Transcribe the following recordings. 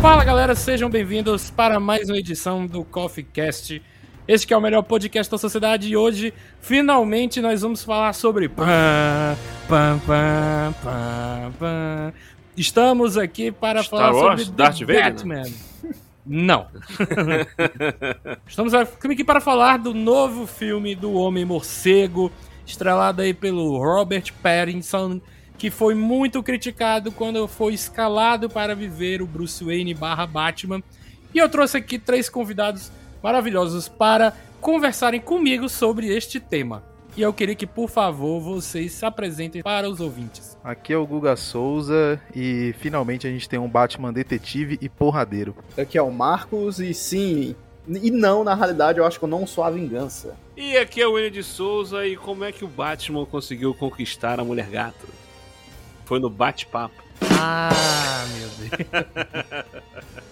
Fala galera, sejam bem-vindos para mais uma edição do Coffee Cast. Este que é o melhor podcast da sociedade e hoje, finalmente, nós vamos falar sobre. Estamos aqui para Star falar Wars? sobre Darth The Vader, Batman. Não. Estamos aqui para falar do novo filme do Homem Morcego, estrelado aí pelo Robert Pattinson, que foi muito criticado quando foi escalado para viver o Bruce Wayne barra Batman. E eu trouxe aqui três convidados maravilhosos para conversarem comigo sobre este tema. E eu queria que, por favor, vocês se apresentem para os ouvintes. Aqui é o Guga Souza e finalmente a gente tem um Batman detetive e porradeiro. Aqui é o Marcos e sim, e não, na realidade eu acho que eu não sou a vingança. E aqui é o William de Souza e como é que o Batman conseguiu conquistar a Mulher Gato? Foi no bate-papo. Ah, meu Deus.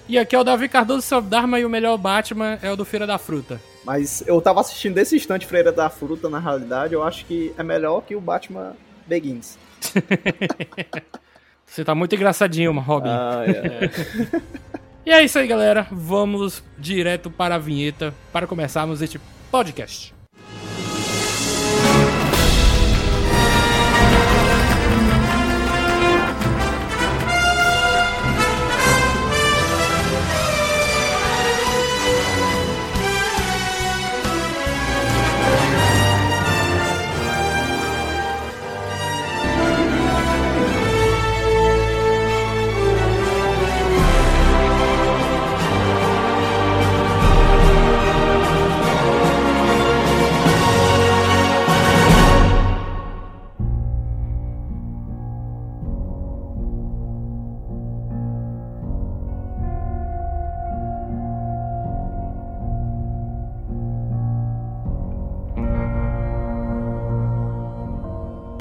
e aqui é o Davi Cardoso, seu Dharma, e o melhor Batman é o do Feira da Fruta. Mas eu tava assistindo desse instante Freira da Fruta, na realidade, eu acho que é melhor que o Batman Begins. Você tá muito engraçadinho, Robin. Ah, é. E é isso aí, galera. Vamos direto para a vinheta para começarmos este podcast.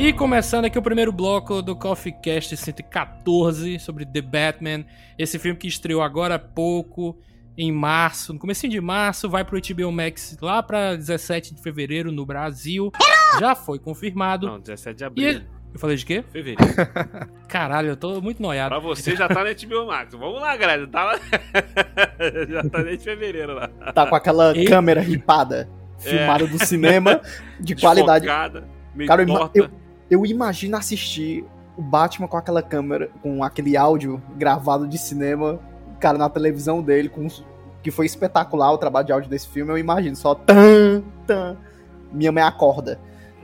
E começando aqui o primeiro bloco do Coffee Cast 114 sobre The Batman, esse filme que estreou agora há pouco, em março, no começo de março, vai pro HBO Max lá pra 17 de fevereiro no Brasil. Já foi confirmado. Não, 17 de E abril. eu falei de quê? Fevereiro. Caralho, eu tô muito noiado. pra você já tá na HBO Max. Vamos lá, galera. Tá lá... já tá desde fevereiro lá. Tá com aquela E- câmera ripada, filmada do cinema, de qualidade. Desfocada, meio Cara, torta. eu, eu imagino assistir o Batman com aquela câmera, com aquele áudio gravado de cinema, cara, na televisão dele, com que foi espetacular o trabalho de áudio desse filme, eu imagino só tan, tan, minha mãe acorda.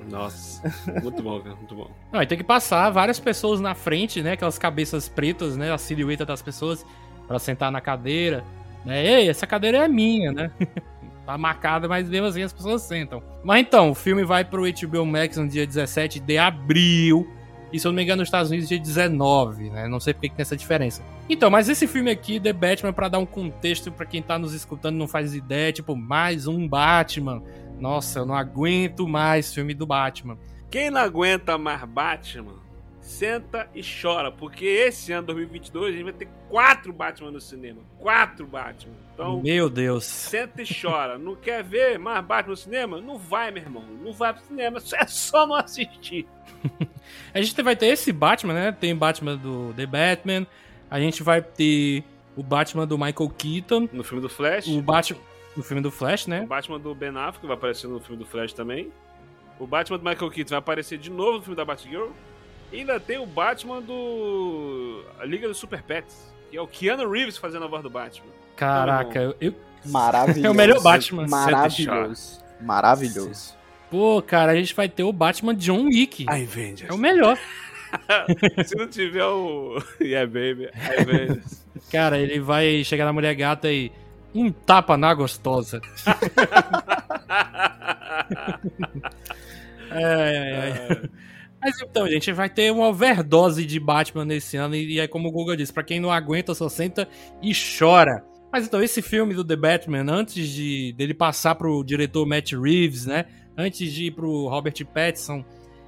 Nossa, muito bom, cara, muito bom. Não, e tem que passar várias pessoas na frente, né? Aquelas cabeças pretas, né? A silhueta das pessoas pra sentar na cadeira. Né? Ei, essa cadeira é minha, né? tá marcada, mas mesmo assim as pessoas sentam. Mas então, o filme vai pro HBO Max no dia 17 de abril. E se eu não me engano, nos Estados Unidos, dia 19, né? Não sei porque que tem essa diferença. Então, mas esse filme aqui, The Batman, pra dar um contexto pra quem tá nos escutando não faz ideia, tipo, mais um Batman. Nossa, eu não aguento mais filme do Batman. Quem não aguenta mais Batman, senta e chora, porque esse ano, 2022, a gente vai ter quatro Batman no cinema. Quatro Batman. Então, Meu Deus. senta e chora. Não quer ver mais Batman no cinema? Não vai, meu irmão. Não vai pro cinema. É só não assistir. A gente vai ter esse Batman, né? Tem Batman do The Batman. A gente vai ter o Batman do Michael Keaton. No filme do Flash. O Batman do filme do Flash, O né? Batman do Ben Affleck vai aparecer no filme do Flash também. O Batman do Michael Keaton vai aparecer de novo no filme da Batgirl. E ainda tem o Batman do. A Liga dos Super Pets, que é o Keanu Reeves fazendo a voz do Batman. Caraca, eu, eu- Maravilhoso. É o melhor Batman. Maravilhoso. Maravilhoso. Pô, cara, a gente vai ter o Batman John Wick. Avengers. É o melhor. Se não tiver o. Yeah, baby. Avengers. Cara, ele vai chegar na mulher gata e. Um tapa na gostosa. Ai, ai, ai. Mas então, gente, vai ter uma overdose de Batman nesse ano. E é como o Google disse: pra quem não aguenta, só senta e chora. Mas então, esse filme do The Batman, antes de dele passar pro diretor Matt Reeves, né? Antes de ir pro Robert Pattinson,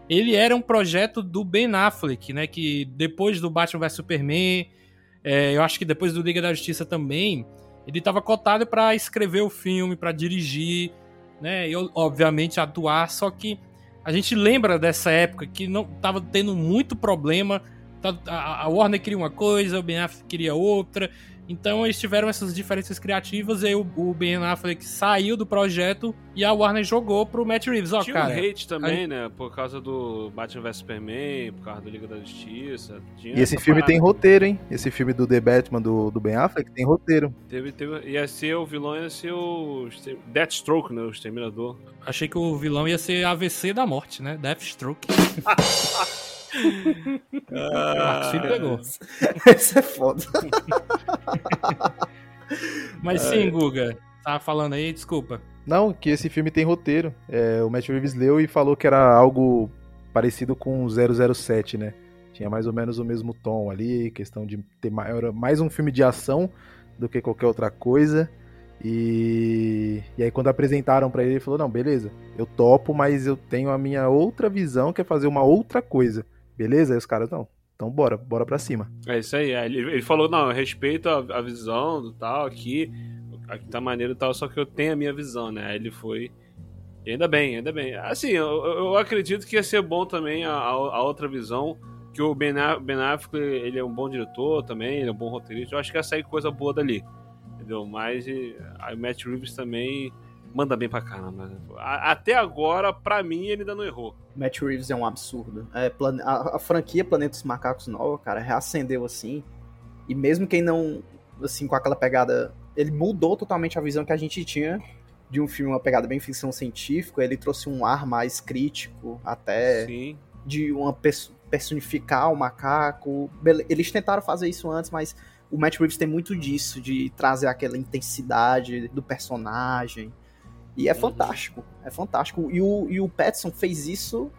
ele era um projeto do Ben Affleck, né? Que depois do Batman vs Superman, é, eu acho que depois do Liga da Justiça também, ele estava cotado para escrever o filme, para dirigir, né? E obviamente atuar. Só que a gente lembra dessa época que não tava tendo muito problema. Tá, A a Warner queria uma coisa, o Ben Affleck queria outra. Então eles tiveram essas diferenças criativas e aí o, o Ben Affleck saiu do projeto e a Warner jogou pro Matt Reeves. Ó, Tinha cara, um hate também, né? Por causa do Batman vs Superman, por causa do Liga da Justiça. Tinha E esse filme parada. tem roteiro, hein? Esse filme do The Batman do, do Ben Affleck tem roteiro. Teve, teve, ia ser o vilão, ia ser o Deathstroke, né? O Exterminador. achei que o vilão ia ser AVC da morte, né? Deathstroke. O Marcos Filho pegou. Esse é foda. Mas sim, Guga, tava falando aí, desculpa. Não, que esse filme tem roteiro. É, o Matt Reeves leu e falou que era algo parecido com o 007, né? Tinha mais ou menos o mesmo tom ali, questão de ter maior, mais um filme de ação do que qualquer outra coisa. E, e aí quando apresentaram pra ele, ele falou: "Não, beleza. Eu topo, mas eu tenho a minha outra visão, que é fazer uma outra coisa". Beleza? Aí os caras, não. Então bora, bora pra cima. É isso aí. aí Ele, ele falou, não, eu respeito a, a visão do tal aqui. Aqui tá maneiro e tal, só que eu tenho a minha visão, né? Aí ele foi. E ainda bem, ainda bem. Assim, eu, eu acredito que ia ser bom também a, a, outra visão. Que o Ben, Ben Affleck, ele é um bom diretor também, ele é um bom roteirista. Eu acho que ia sair coisa boa dali. Entendeu? Mas aí o Matt Reeves também manda bem pra caramba. Até agora, pra mim, ele ainda não errou. Matt Reeves é um absurdo. É, a, a franquia Planeta dos Macacos nova, cara, reacendeu assim. E mesmo quem não, assim, com aquela pegada. Ele mudou totalmente a visão que a gente tinha de um filme, uma pegada bem ficção científica. Ele trouxe um ar mais crítico, até Sim. de uma perso- personificar o macaco. Eles tentaram fazer isso antes, mas o Matt Reeves tem muito disso, de trazer aquela intensidade do personagem. E é Uhum. fantástico, é fantástico. E o, e o Pattinson fez isso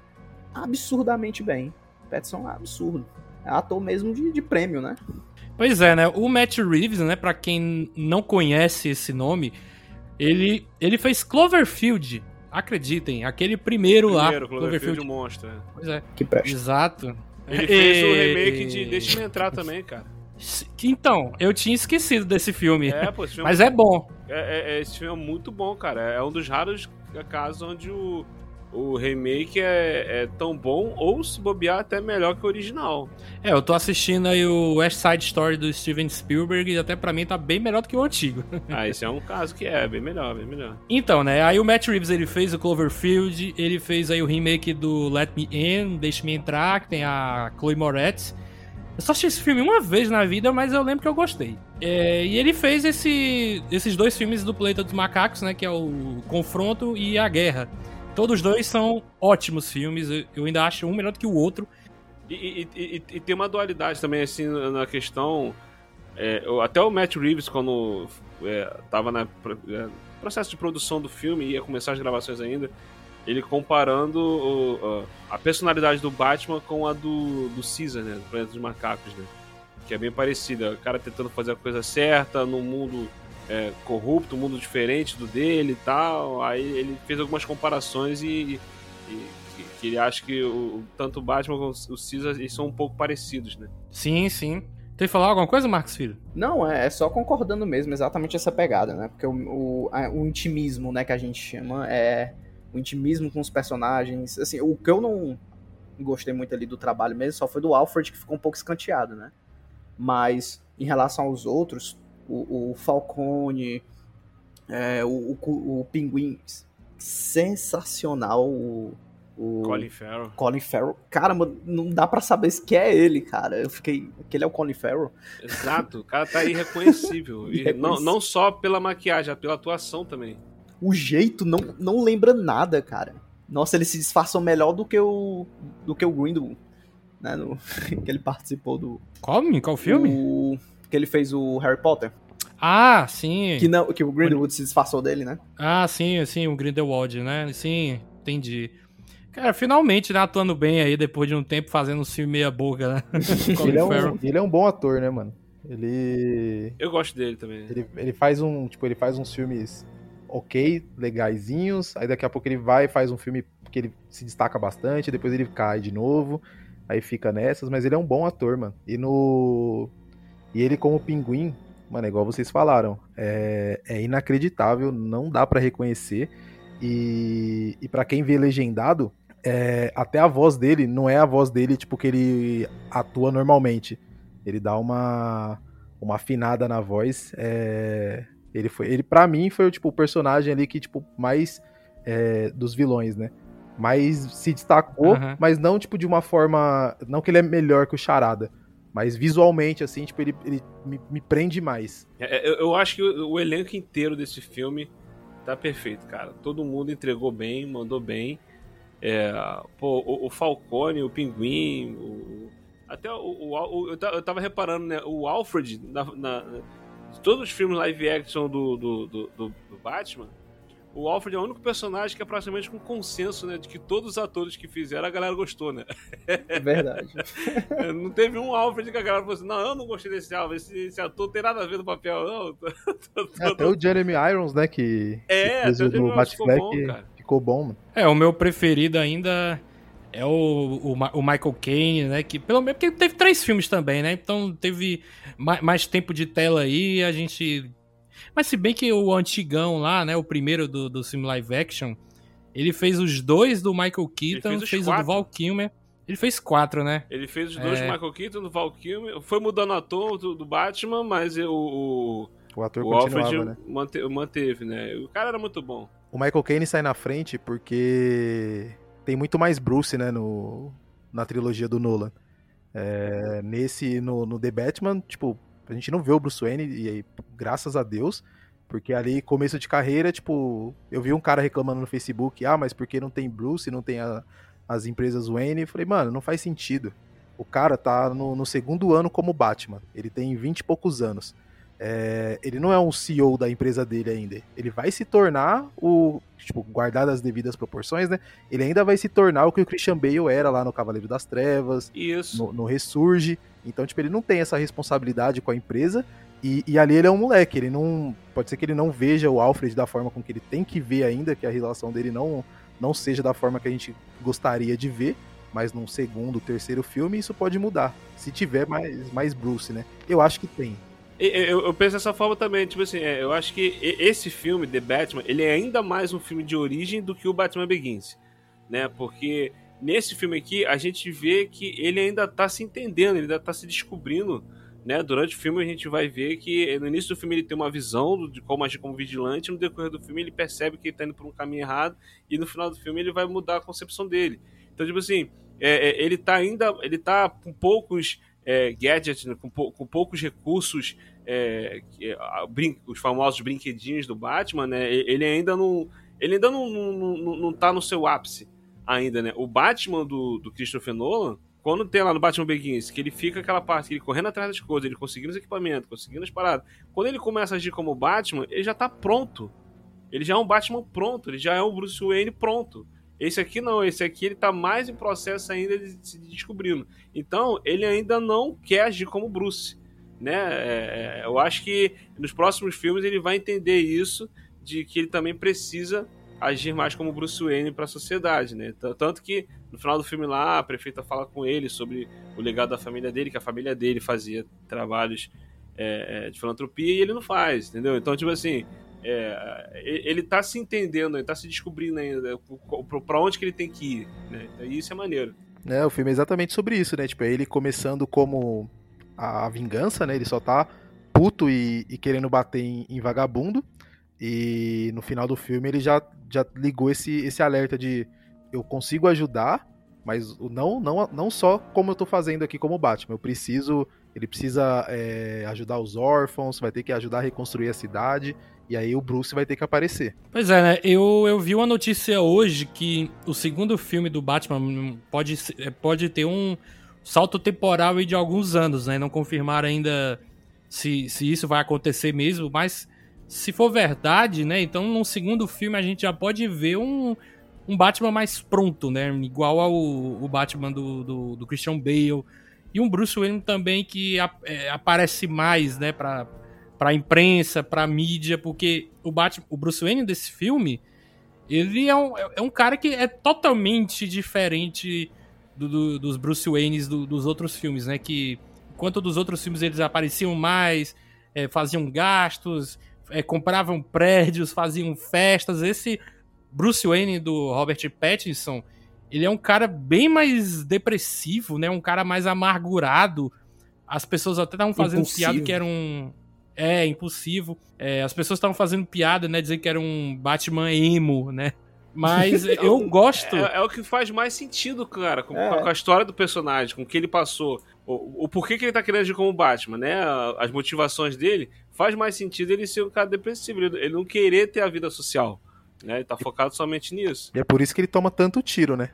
absurdamente bem. O Pattinson é absurdo. É ator mesmo de, de prêmio, né? Pois é, né? O Matt Reeves, né? Pra quem não conhece esse nome, ele, ele fez Cloverfield. Acreditem, aquele primeiro, lá. Primeiro, Cloverfield Monster. Pois é. Que presta. Exato. Ele fez o remake de Deixa-me Entrar também, cara. Então, eu tinha esquecido desse filme. É, pô, esse filme, Mas é bom. É, é- esse filme é muito bom, cara. É um dos raros casos onde o, o remake é, é tão bom, ou se bobear, até melhor que o original. É, eu tô assistindo aí o West Side Story do Steven Spielberg e até pra mim tá bem melhor do que o antigo. Ah, esse é um caso que é bem melhor, bem melhor. Então, né, aí o Matt Reeves ele fez o Cloverfield, ele fez aí o remake do Let Me In, Deixe-me Entrar, que tem a Chloe Moretz. Eu só assisti esse filme uma vez na vida, mas eu lembro que eu gostei. É, e ele fez esse- esses dois filmes do Planeta dos Macacos, né, que é o Confronto e a Guerra. Todos dois são ótimos filmes, eu- ainda acho um melhor do que o outro. E, e- e- e tem uma dualidade também, assim, na questão. é, até o Matt Reeves, quando é, tava no processo de produção do filme, ia começar as gravações ainda, ele comparando o- a, personalidade do Batman com a do, do Caesar, né? Do Planeta dos Macacos, né? Que é bem parecida. O cara tentando fazer a coisa certa num mundo é, corrupto, um mundo diferente do dele e tal. Aí ele fez algumas comparações e, e- que, que ele acha que o, tanto o Batman como o Caesar eles são um pouco parecidos, né? Sim, sim. Tem que falar alguma coisa, Marcos Filho? Não, é, é só concordando mesmo, exatamente essa pegada, né? Porque o, o, a- o intimismo, né, que a gente chama, é o intimismo com os personagens. Assim, o que eu não gostei muito ali do trabalho mesmo só foi do Alfred, que ficou um pouco escanteado, né? Mas em relação aos outros, o, o Falcone, é, o, o, o Pinguim, sensacional. O, o Colin Farrell. Colin Farrell. Cara, mano, não dá pra saber se que é ele, cara. Eu fiquei. Aquele é o Colin Farrell. Exato, o cara tá irreconhecível. E não, não só pela maquiagem, pela atuação também. O jeito não, não lembra nada, cara. Nossa, ele se disfarçou melhor do que o. do que o Grindelwald. Né? No, que ele participou do. Qual, qual filme? o- que ele fez o Harry Potter. Ah, sim. Que, não, que o Grindelwald se disfarçou dele, né? Ah, sim, sim, o Grindelwald, né? Sim, entendi. Cara, finalmente, né, atuando bem aí, depois de um tempo fazendo um filme meia boca, né? Ele é, um, ele é um bom ator, né, mano? Ele. Eu gosto dele também. Ele, ele faz um. Tipo, ele faz uns filmes ok, legaisinhos. Aí daqui a pouco ele vai faz um filme que ele se destaca bastante, depois ele cai de novo. Aí fica nessas, mas ele é um bom ator, mano. E no. E ele, como pinguim, mano, é igual vocês falaram, é, é inacreditável, não dá para reconhecer. E, e para quem vê legendado, é, até a voz dele não é a voz dele, tipo, que ele atua normalmente. Ele dá uma, uma afinada na voz. É, ele foi, ele para mim foi tipo o personagem ali que tipo mais é, dos vilões, né? Mas se destacou, Uhum. mas não tipo de uma forma, não que ele é melhor que o Charada, mas visualmente assim, tipo ele, ele me, me prende mais. É, Eu, eu acho que o, o elenco inteiro desse filme tá perfeito, cara. Todo mundo entregou bem, mandou bem. É, pô, o, o Falcone, o Pinguim, o- até o, o- o- eu, ta- eu tava reparando, né? O Alfred, na, na- todos os filmes live action do, do, do, do- do Batman, o Alfred é o único personagem que é praticamente com consenso, né? De que todos os atores que fizeram, a galera gostou, né? É verdade. É, Não teve um Alfred que a galera falou assim: não, eu não gostei desse Alfred, esse, esse ator não tem nada a ver no papel, não. É, até o Jeremy Irons, né, que, É, que fez até o Jeremy Irons ficou bom, cara. ficou bom, mano. É, o meu preferido ainda é o, o, o Michael Caine, né? Que pelo menos porque teve três filmes também, né? Então teve ma- mais tempo de tela aí, a gente. Mas se bem que o antigão lá, né? O primeiro do, do filme live action, ele fez os dois do Michael Keaton, fez os fez, o do. Val Kilmer. Ele fez quatro, né? Ele fez os dois É. do Michael Keaton, do Val Kilmer, foi mudando a ator do, do Batman, mas o, o, O ator o continuava, Alfred né? mante- manteve, né? O cara era muito bom. O Michael Caine sai na frente porque tem muito mais Bruce, né, no, na trilogia do Nolan. É, nesse, no, no The Batman, tipo, a gente não vê o Bruce Wayne, e aí, graças a Deus, porque ali, começo de carreira, tipo, eu vi um cara reclamando no Facebook, ah, mas por que não tem Bruce, não tem a- as empresas Wayne? Eu falei, mano, não faz sentido. O cara tá no, no segundo ano como Batman, ele tem 20 e poucos anos. É, ele não é um CEO da empresa dele ainda. Ele vai se tornar o. Tipo, guardado as devidas proporções, né? Ele ainda vai se tornar o que o Christian Bale era lá no Cavaleiro das Trevas, Isso. no, no Ressurge. Então, tipo, ele não tem essa responsabilidade com a empresa. E, e ali ele é um moleque. Ele não. Pode ser que ele não veja o Alfred da forma com que ele tem que ver ainda, que a relação dele não, não seja da forma que a gente gostaria de ver. Mas num segundo, terceiro filme, isso pode mudar. Se tiver mais, mais Bruce, né? Eu acho que tem. Eu, eu penso dessa forma também, tipo assim, é, eu acho que esse filme, The Batman, ele é ainda mais um filme de origem do que o Batman Begins, né? Porque nesse filme aqui a gente vê que ele ainda tá se entendendo, ele ainda tá se descobrindo, né? Durante o filme a gente vai ver que no início do filme ele tem uma visão de como agir como vigilante, no decorrer do filme ele percebe que ele tá indo por um caminho errado e no final do filme ele vai mudar a concepção dele. Então, tipo assim, é, é, ele tá ainda, ele tá com poucos é, gadgets, né, com, pou- com poucos recursos é, brin- os famosos brinquedinhos do Batman, né? Ele ainda não. Ele ainda não, não, não, não tá no seu ápice ainda, né? O Batman do, do Christopher Nolan, quando tem lá no Batman Begins, que ele fica aquela parte, ele correndo atrás das coisas, ele conseguindo os equipamentos, conseguindo as paradas. Quando ele começa a agir como Batman, ele já tá pronto. Ele já é um Batman pronto, ele já é um Bruce Wayne pronto. Esse aqui não, esse aqui ele tá mais em processo ainda de se descobrindo. Então, ele ainda não quer agir como Bruce né? É, é, eu acho que nos próximos filmes ele vai entender isso de que ele também precisa agir mais como Bruce Wayne para a sociedade, né? Tanto que no final do filme lá a prefeita fala com ele sobre o legado da família dele, que a família dele fazia trabalhos é, é, de filantropia e ele não faz, entendeu? Então tipo assim é, e- ele tá se entendendo, ele tá se descobrindo ainda para onde que ele tem que ir, né? E isso é maneiro. É, o filme é exatamente sobre isso, né? Tipo, é ele começando como a, vingança, né? Ele só tá puto e, e querendo bater em, em vagabundo. E no final do filme ele já, já ligou esse, esse alerta de eu consigo ajudar, mas não, não, não só como eu tô fazendo aqui como Batman. Eu preciso. Ele precisa é, ajudar os órfãos, vai ter que ajudar a reconstruir a cidade. E aí o Bruce vai ter que aparecer. Pois é, né? Eu, eu vi uma notícia hoje que o segundo filme do Batman pode, ser- pode ter um salto temporal de alguns anos, né? Não confirmaram ainda se, se isso vai acontecer mesmo, mas se for verdade, né? Então no segundo filme a gente já pode ver um, um Batman mais pronto, né? Igual ao o Batman do, do, do Christian Bale. E um Bruce Wayne também que é, aparece mais, né, pra, pra imprensa, pra mídia, porque o, Batman, o Bruce Wayne desse filme, ele é um, é um cara que é totalmente diferente do- do- dos Bruce Waynes do- dos outros filmes, né? Que enquanto dos outros filmes eles apareciam mais, é, faziam gastos, é, compravam prédios, faziam festas, esse Bruce Wayne do Robert Pattinson, ele é um cara bem mais depressivo, né? Um cara mais amargurado. As pessoas até estavam fazendo Impulsivo. piada que era um. É, impulsivo. É, as pessoas estavam fazendo piada, né? Dizendo que era um Batman emo, né? Mas eu gosto. É, é o que faz mais sentido, cara, com, É. com a história do personagem, com o que ele passou. O, o porquê que ele tá querendo agir como Batman, né? As motivações dele, faz mais sentido ele ser um cara depressivo, ele, ele não querer ter a vida social. Né? Ele tá focado somente nisso. E é por isso que ele toma tanto tiro, né?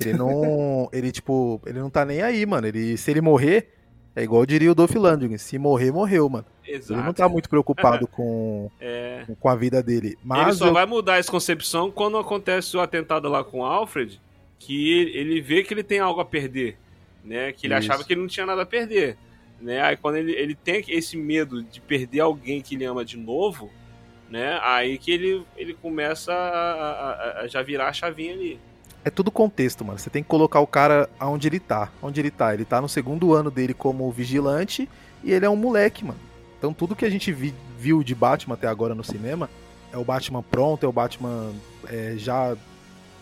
Ele não. ele, tipo, ele não tá nem aí, mano. Ele, se ele morrer, é igual diria o Dolph Lundgren. Se morrer, morreu, mano. Exato. Ele não tá muito preocupado com, É. com a vida dele. ele Mas só eu- vai mudar essa concepção quando acontece o atentado lá com o Alfred, que ele, ele vê que ele tem algo a perder, né? Que ele Isso. achava que ele não tinha nada a perder, né? Aí quando ele, ele tem esse medo de perder alguém que ele ama de novo, né? Aí que ele, ele começa a, a- a já virar a chavinha ali. É tudo contexto, mano. Você tem que colocar o cara aonde ele tá. Onde ele tá? Ele tá no segundo ano dele como vigilante e ele é um moleque, mano. Então tudo que a gente vi- viu de Batman até agora no cinema é o Batman pronto, é o Batman é, já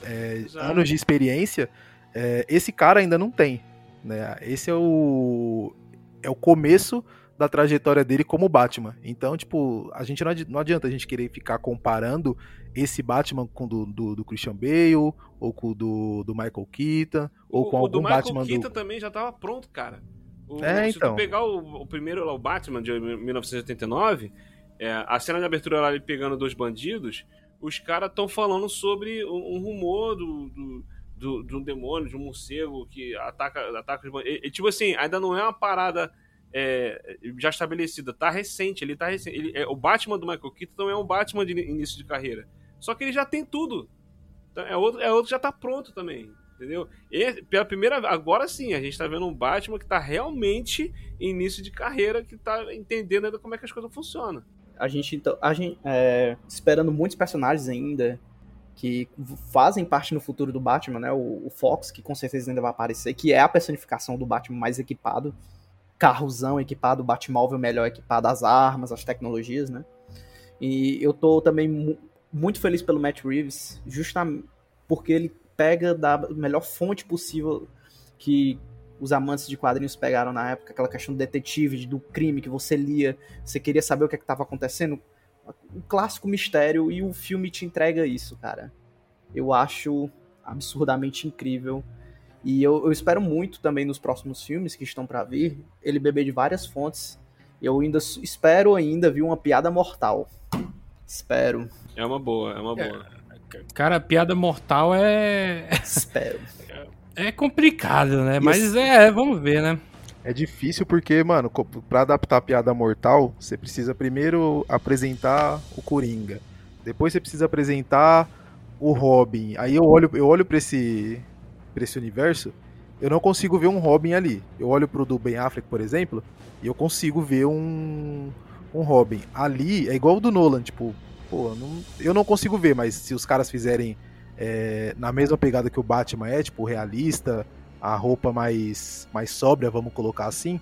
é, anos de experiência. É, esse cara ainda não tem, né? Esse é o é o começo da trajetória dele como Batman. Então, tipo, a gente não não adianta a gente querer ficar comparando esse Batman com o do, do, do Christian Bale, ou com o do, do Michael Keaton, ou o, com o algum do Michael Batman Keaton do. também já tava pronto, cara. O- É, se então. tu pegar o, o primeiro lá, o Batman de 1989, é, a cena de abertura lá ele pegando dois bandidos, os caras estão falando sobre um, um rumor do, do, do- de um demônio, de um morcego que ataca, ataca os bandidos. E, e, tipo assim, ainda não é uma parada é, já estabelecida, tá recente, ele tá recente. Ele, é, o Batman do Michael Keaton não é um Batman de início de carreira. Só que ele já tem tudo. Então, É outro, é outro que já tá pronto também. Entendeu? E pela primeira agora sim, a gente tá vendo um Batman que tá realmente em início de carreira, que tá entendendo ainda como é que as coisas funcionam. A gente, então, a gente é, esperando muitos personagens ainda que fazem parte no futuro do Batman, né? O, o Fox, que com certeza ainda vai aparecer, que é a personificação do Batman mais equipado, carrozão equipado, Batmóvel melhor equipado, as armas, as tecnologias, né? E eu tô também muito feliz pelo Matt Reeves, justamente porque ele pega da melhor fonte possível que os amantes de quadrinhos pegaram na época, aquela questão do detetive, do crime que você lia, você queria saber o que estava acontecendo, um clássico mistério e o filme te entrega isso, cara. Eu acho absurdamente incrível. E eu, eu espero muito também nos próximos filmes que estão pra vir, ele beber de várias fontes. Eu ainda espero ainda ver uma piada mortal. Espero, É uma boa, é uma boa. Cara, piada mortal é. espero. É complicado, né? Mas é, vamos ver, né? É difícil porque, mano, pra adaptar a piada mortal, você precisa primeiro apresentar o Coringa. Depois você precisa apresentar o Robin. Aí eu olho, eu olho pra esse, pra esse universo, eu não consigo ver um Robin ali. Eu olho pro do Ben Affleck, por exemplo, e eu consigo ver um, um Robin. Ali é igual o do Nolan, tipo, pô, não- eu não consigo ver, mas se os caras fizerem é, na mesma pegada que o Batman é, tipo, realista, a roupa mais, mais sóbria, vamos colocar assim,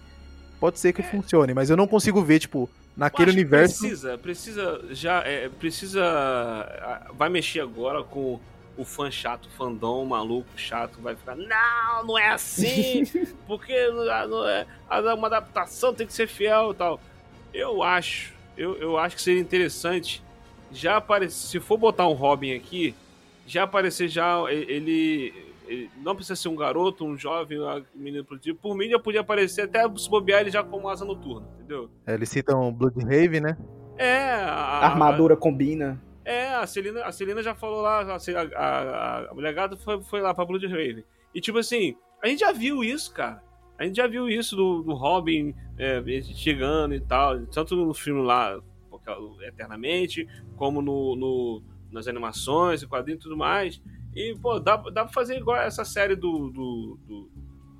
pode ser que funcione, mas eu não consigo ver, tipo, naquele universo. Precisa, precisa já. é, precisa. ah, Vai mexer agora com o fã chato, o fandom maluco, chato, vai ficar. Não, não é assim! Porque não, não é, uma adaptação tem que ser fiel e tal. Eu acho, eu, eu acho que seria interessante já aparecer. Se for botar um Robin aqui, já aparecer já ele. ele não precisa ser um garoto, um jovem, um menino produtivo. Por mim, já podia aparecer até se bobear ele já como asa noturna, entendeu? É, eles citam Bloodhaven, né? É, a, A armadura combina. É, a Celina, a Celina já falou lá, a, a, a, a mulher gata foi, foi lá pra Blood Raven. E tipo assim, a gente já viu isso, cara. A gente já viu isso do, do Robin é, chegando e tal, tanto no filme lá, Eternamente, como no, no nas animações, quadrinhos e tudo mais. E, pô, dá, dá pra fazer igual essa série do, do, do,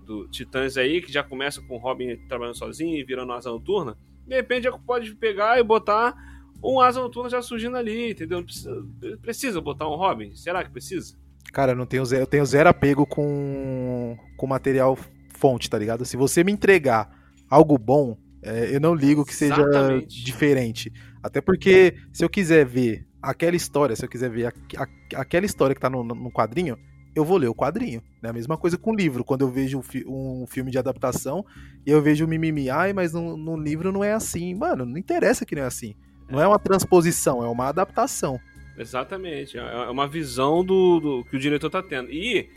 do Titãs aí, que já começa com o Robin trabalhando sozinho e virando asa noturna, de repente pode pegar e botar um asa noturna já surgindo ali, entendeu? Precisa, precisa botar um Robin? Será que precisa? Cara, eu, não tenho zero, eu tenho zero apego com, com material fonte, tá ligado? Se você me entregar algo bom, é, eu não ligo que seja Exatamente. diferente. Até porque se eu quiser ver aquela história, se eu quiser ver a, a- aquela história que tá no, no quadrinho, eu vou ler o quadrinho. É a mesma coisa com o livro. Quando eu vejo um, fi- um filme de adaptação e eu vejo o mimimi, ai, mas no, no livro não é assim. Mano, não interessa que não é assim. Não é uma transposição, é uma adaptação. Exatamente. É uma visão do, do que o diretor tá tendo. E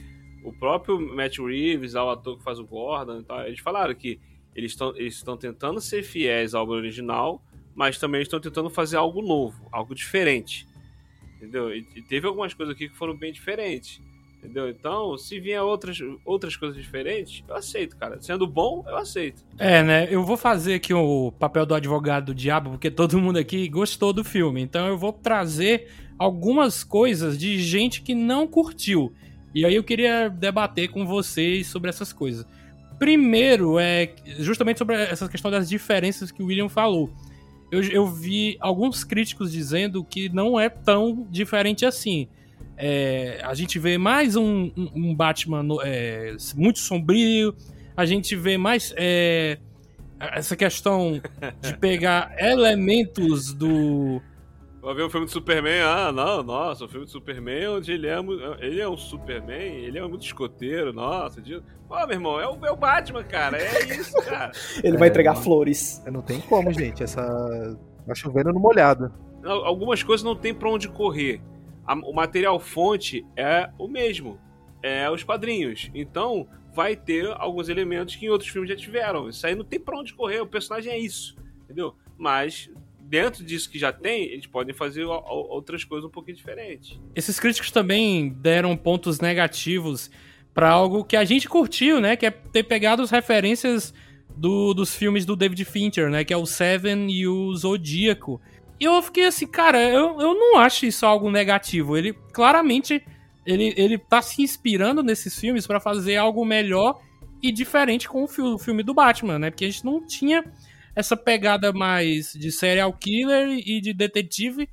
o próprio Matt Reeves, o ator que faz o Gordon e tal, eles falaram que eles estão eles estão tentando ser fiéis ao original, mas também estão tentando fazer algo novo, algo diferente. Entendeu? E, e teve algumas coisas aqui que foram bem diferentes. Entendeu? Então, se vier outras, outras coisas diferentes, eu aceito, cara. Sendo bom, eu aceito. É, né? Eu vou fazer aqui o papel do advogado do diabo, porque todo mundo aqui gostou do filme. Então eu vou trazer algumas coisas de gente que não curtiu. E aí eu queria debater com vocês sobre essas coisas. Primeiro, é justamente sobre essa questão das diferenças que o William falou. Eu, eu vi alguns críticos dizendo que não é tão diferente assim. É, a gente vê mais um, um- Batman é, muito sombrio, a gente vê mais é, essa questão de pegar elementos do. Vai ver o filme do Superman, ah, não, nossa, o filme do Superman onde ele é, ele é um Superman, ele é muito escoteiro, nossa. De... Pô, meu irmão, é o, é o Batman, cara, é isso, cara. Ele vai É, entregar mano. flores. Não tem como, gente. Essa. Tá chovendo no molhado. Al- Algumas coisas não tem pra onde correr. A- o material fonte é o mesmo, é os quadrinhos. Então, vai ter alguns elementos que em outros filmes já tiveram. Isso aí não tem pra onde correr, o personagem é isso, entendeu? Mas, dentro disso que já tem, eles podem fazer outras coisas um pouquinho diferentes. Esses críticos também deram pontos negativos pra algo que a gente curtiu, né? Que é ter pegado as referências do- dos filmes do David Fincher, né? Que é o Seven e o Zodíaco. E eu fiquei assim, cara, eu, eu não acho isso algo negativo. Ele claramente ele, ele tá se inspirando nesses filmes pra fazer algo melhor e diferente com o filme do Batman, né? Porque a gente não tinha essa pegada mais de serial killer e de detetive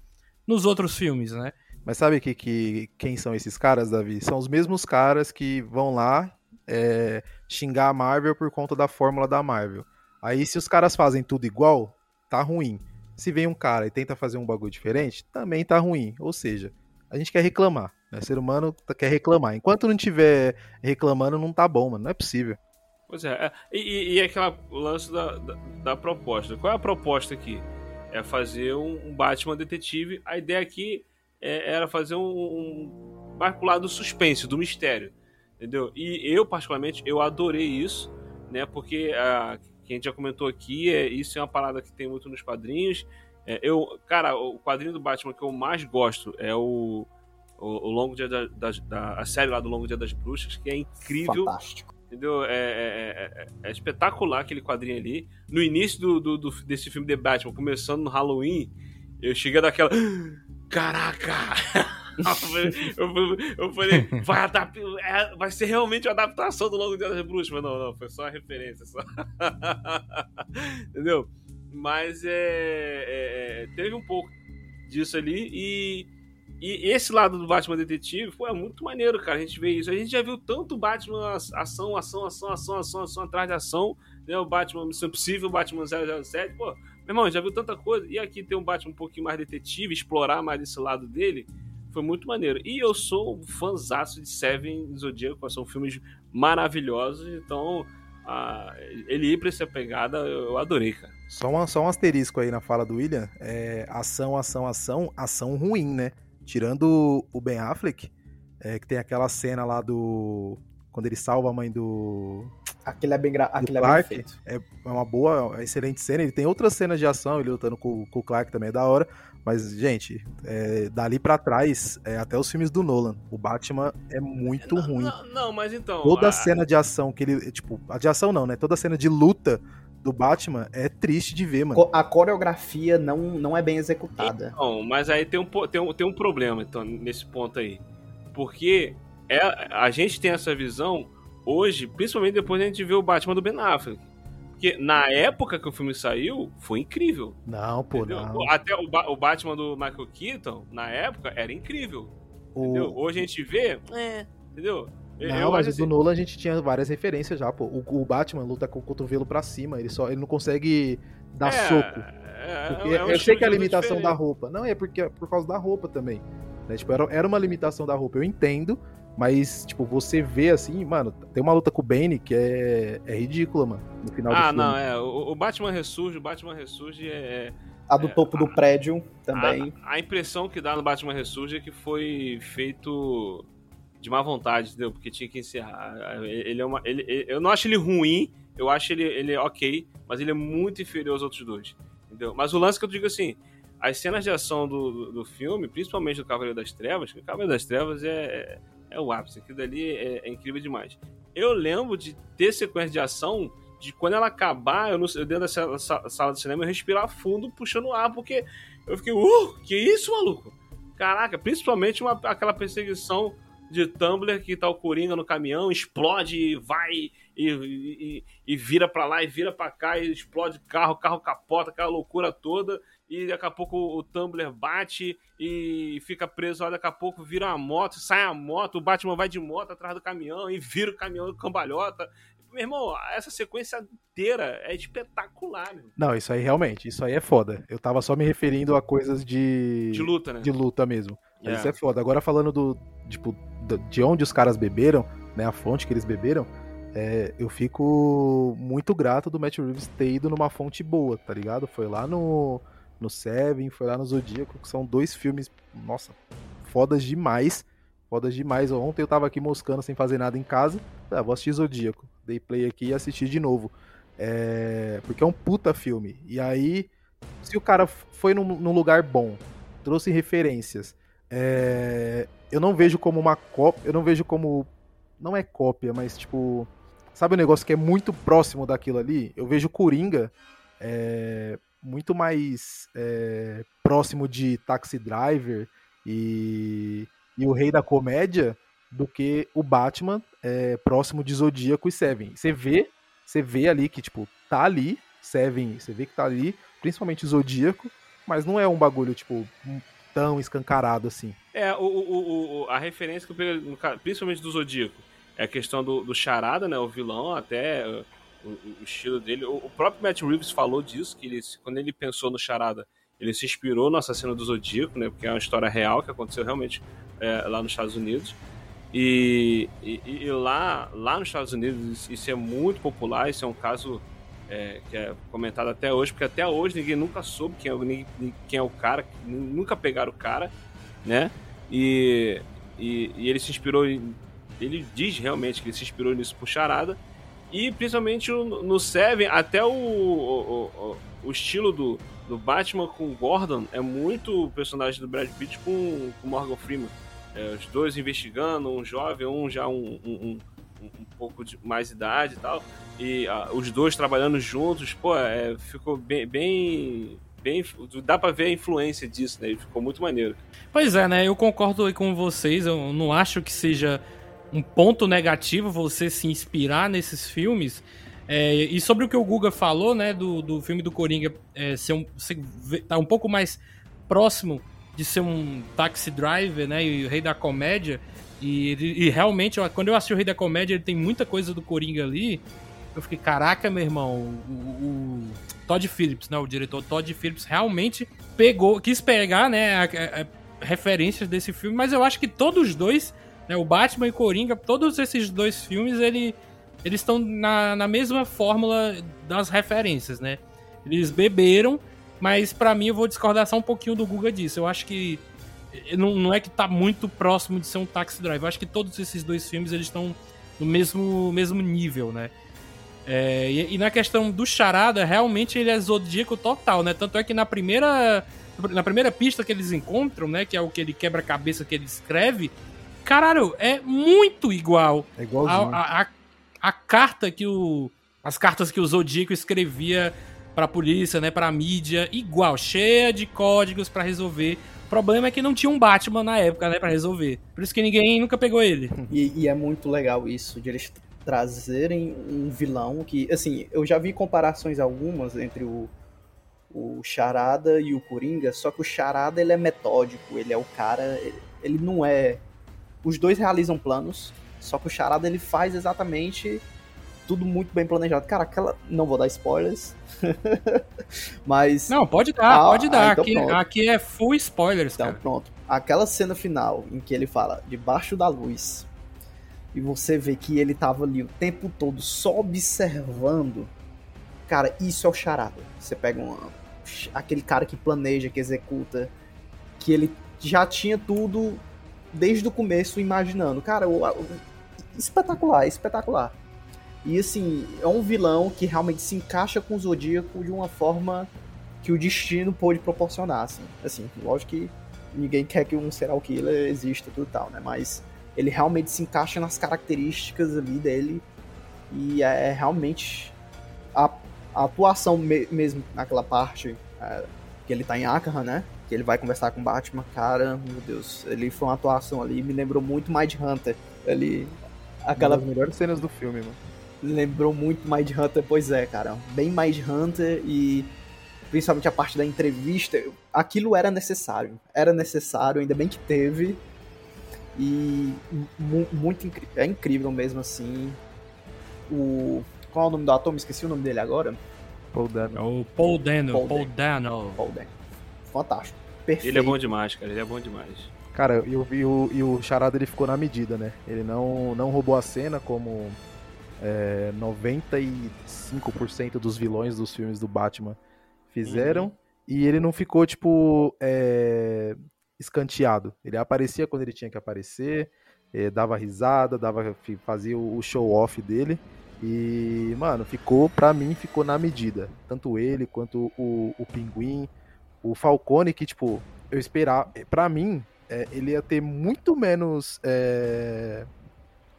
nos outros filmes, né? Mas sabe que, que, quem são esses caras, Davi? São os mesmos caras que vão lá é, xingar a Marvel por conta da fórmula da Marvel. Aí, se os caras fazem tudo igual, tá ruim. Se vem um cara e tenta fazer um bagulho diferente, também tá ruim. Ou seja, a gente quer reclamar. Né? Ser humano quer reclamar. Enquanto não tiver reclamando, não tá bom, mano. Não é possível. Pois é, é. E, e, e aquela o lance da, da, da proposta. Qual é a proposta aqui? É fazer um, um Batman detetive. A ideia aqui é- era fazer um, um mais pro lado do suspense, do mistério, entendeu? E eu particularmente eu adorei isso, né? Porque a, que a gente já comentou aqui, é, isso é uma parada que tem muito nos quadrinhos. É, eu, cara, o quadrinho do Batman que eu mais gosto é o o, o Longo Dia da, das- da, a série lá do Longo Dia das Bruxas, que é incrível. Fantástico. Entendeu? É, é- é- é espetacular aquele quadrinho ali. No início do, do- do- desse filme The Batman, começando no Halloween, eu cheguei daquela. Caraca! Eu eu eu falei, vai, adap- é, vai ser realmente uma adaptação do Longo Dia das Bruxas, mas não, não, foi só uma referência. Só. Entendeu? Mas é, é- é, teve um pouco disso ali e, e esse lado do Batman Detetive pô, é muito maneiro, cara. A gente vê isso. A gente já viu tanto Batman ação, ação, ação, ação, ação, ação atrás de ação, né? O Batman Missão Impossível, o Batman 007, pô. Meu irmão, já viu tanta coisa. E aqui tem um Batman um pouquinho mais detetive, explorar mais esse lado dele. Foi muito maneiro. E eu sou um fãzaço de Seven e Zodíaco, são filmes maravilhosos, então ah, ele ir pra essa pegada eu adorei, cara. Só, uma, só um asterisco aí na fala do William. É, ação, ação, ação, ação ruim, né? Tirando o Ben Affleck, é, que tem aquela cena lá do. Quando ele salva a mãe do. Aquele é bem, gra... Aquele é bem Clark. feito. É uma boa, uma excelente cena. Ele tem outras cenas de ação, ele lutando com, com o Clark também é da hora. Mas, gente, é, dali pra trás, é, até os filmes do Nolan, o Batman é muito Não, ruim. Não, não, mas então. Toda a- cena de ação que ele. Tipo, a de ação não, né? Toda cena de luta do Batman é triste de ver, mano. A coreografia não, não é bem executada. Não, mas aí tem um, tem um, tem um problema então, nesse ponto aí. Porque é, a gente tem essa visão hoje, principalmente depois a gente vê o Batman do Ben Affleck. Porque na época que o filme saiu, foi incrível. Não, pô, entendeu? não. Até o, Ba- o Batman do Michael Keaton, na época, era incrível. Entendeu? O... Hoje a gente vê, é, entendeu? Eu- Não, eu mas do assim, Nolan a gente tinha várias referências já, pô. O, o Batman luta com o cotovelo pra cima, ele só ele não consegue dar é, soco. é- é um eu sei que é a limitação da diferente. roupa. Não, é porque é por causa da roupa também. Né? Tipo, era, era uma limitação da roupa, eu entendo, mas, tipo, você vê assim, mano, tem uma luta com o Bane que é, é ridícula, mano, no final do Ah, filme. não, é. O, o Batman ressurge, o Batman ressurge é. A do É, topo do a- prédio também. A, a impressão que dá no Batman Ressurge é que foi feito de má vontade, entendeu? Porque tinha que encerrar. Ele é uma. Ele, ele- eu não acho ele ruim, eu acho ele, ele ok, mas ele é muito inferior aos outros dois. Entendeu? Mas o lance que eu digo assim. As cenas de ação do, do, do filme, principalmente do Cavaleiro das Trevas, que o Cavaleiro das Trevas é, é, é o ápice. Aquilo dali é, é incrível demais. Eu lembro de ter sequência de ação de quando ela acabar, eu, não, eu dentro da sala, sa- sala de cinema, eu respirar fundo, puxando ar, porque eu fiquei, uh, que isso, maluco? Caraca, principalmente uma, aquela perseguição de Tumblr que tá o Coringa no caminhão, explode, e vai e, e, e vira pra lá e vira pra cá, e explode carro, carro capota, aquela loucura toda, e daqui a pouco o Tumblr bate e fica preso lá, daqui a pouco vira uma moto, sai a moto, o Batman vai de moto atrás do caminhão e vira o caminhão cambalhota. Meu irmão, essa sequência inteira é espetacular, meu. Não, isso aí realmente, isso aí é foda. Eu tava só me referindo a coisas de. De luta, né? de luta mesmo. Mas É. isso é foda. Agora falando do. Tipo, do- de onde os caras beberam, né? A fonte que eles beberam. é, eu fico muito grato do Matt Reeves ter ido numa fonte boa, tá ligado? Foi lá no. No Seven, foi lá no Zodíaco, que são dois filmes, nossa, fodas demais. Fodas demais. Ontem eu tava aqui moscando sem fazer nada em casa. Ah, vou assistir Zodíaco. Dei play aqui e assisti de novo. É, porque é um puta filme. E aí, se o cara foi num, num lugar bom, trouxe referências, é, eu não vejo como uma cópia. Eu não vejo como. Não é cópia, mas tipo. Sabe o negócio que é muito próximo daquilo ali? Eu vejo Coringa é, muito mais é, próximo de Taxi Driver e, e o Rei da Comédia do que o Batman é, próximo de Zodíaco e Seven. Você vê, você vê ali que, tipo, tá ali, Seven, você vê que tá ali, principalmente Zodíaco, mas não é um bagulho, tipo, tão escancarado assim. É, o, o, o- a referência que eu peguei, principalmente do Zodíaco, é a questão do, do Charada, né? O vilão, até uh, o, o estilo dele. O, próprio Matt Reeves falou disso, que ele, quando ele pensou no Charada, ele se inspirou no assassino do Zodíaco, né? Porque é uma história real que aconteceu realmente é, lá nos Estados Unidos. E, e, e lá, lá nos Estados Unidos isso é muito popular, isso é um caso é, que é comentado até hoje, porque até hoje ninguém nunca soube quem é, o- quem é o cara, nunca pegaram o cara, né? E, e, e ele se inspirou ele diz realmente que ele se inspirou nisso por charada. E principalmente no Seven até o, o, o, o estilo do, do Batman com o Gordon é muito o personagem do Brad Pitt com o Morgan Freeman. É, os dois investigando um jovem um já um, um, um, um pouco de mais idade e tal e os dois trabalhando juntos pô é, ficou bem, bem bem dá pra ver a influência disso né ficou muito maneiro Pois é, né? Eu concordo com vocês. Eu não acho que seja um ponto negativo você se inspirar nesses filmes. É, e sobre o que o Guga falou, né, do, do filme do Coringa é, ser um, ser, tá um pouco mais próximo de ser um taxi driver, né, e o rei da comédia. E, e realmente, quando eu assisti o Rei da Comédia, ele tem muita coisa do Coringa ali. Eu fiquei, caraca, meu irmão, o, o Todd Phillips, né, o diretor Todd Phillips realmente pegou, quis pegar, né, a- a- a- referências desse filme, mas eu acho que todos os dois, né, o Batman e Coringa, todos esses dois filmes, ele, eles estão na, na mesma fórmula das referências, né? Eles beberam, mas pra mim eu vou discordar só um pouquinho do Guga disso. Eu acho que eh, não, não é que tá muito próximo de ser um Taxi Drive. Eu acho que todos esses dois filmes eles estão no mesmo, mesmo nível, né? É, e, e na questão do Charada, realmente ele é zodíaco total, né? Tanto é que na primeira na primeira pista que eles encontram, né, que é o que ele quebra-cabeça que ele escreve, caralho, é muito igual É a, igualzinho. a, a, a carta que o as cartas que o Zodíaco escrevia pra polícia, né, pra mídia, igual, cheia de códigos pra resolver. O problema é que não tinha um Batman na época, né, pra resolver. Por isso que ninguém nunca pegou ele. E, e é muito legal isso, de eles trazerem um vilão que, assim, eu já vi comparações algumas entre o, o Charada e o Coringa, só que o Charada ele é metódico, ele é o cara, ele não é. Os dois realizam planos, só que o Charada ele faz exatamente tudo muito bem planejado. Cara, aquela. Não vou dar spoilers. mas. Não, pode dar, Ah, pode dar. ah, então aqui, pronto. aqui é full spoilers, Então, cara. pronto. Aquela cena final em que ele fala debaixo da luz e você vê que ele tava ali o tempo todo só observando. Cara, isso é o charada. Você pega uma, aquele cara que planeja, que executa, que ele já tinha tudo desde o começo imaginando. Cara, o, o- espetacular, espetacular. E assim, é um vilão que realmente se encaixa com o Zodíaco de uma forma que o destino pôde proporcionar, assim. Assim, lógico que ninguém quer que um serial killer exista e tudo tal, né? Mas ele realmente se encaixa nas características ali dele e é realmente a, a atuação me- mesmo naquela parte é, que ele tá em Arkham, né? Que ele vai conversar com o Batman, cara, meu Deus, ele foi uma atuação ali, me lembrou muito Mind Hunter. Ele aquela Uma das melhores cenas do filme, mano. lembrou muito Mind Hunter, pois é, cara. Bem Mind Hunter e principalmente a parte da entrevista, aquilo era necessário. Era necessário, ainda bem que teve. E mu- muito incrível. É incrível mesmo assim. O. Qual é o nome do ator? Me esqueci o nome dele agora. Paul É Dano. o Paul Dano, Paul Paul Dano. Paul Dano. Fantástico. Perfeito. Ele é bom demais, cara. Ele é bom demais. Cara, e o, e o, e o Charada ele ficou na medida, né? Ele não, não roubou a cena como é, 95% dos vilões dos filmes do Batman fizeram. Uhum. E ele não ficou, tipo, é, escanteado. Ele aparecia quando ele tinha que aparecer, é, dava risada, dava, fazia o show-off dele. E, mano, ficou, pra mim, ficou na medida. Tanto ele quanto o, o Pinguim, o Falcone, que, tipo, eu esperava. Pra mim, é, ele ia ter muito menos é,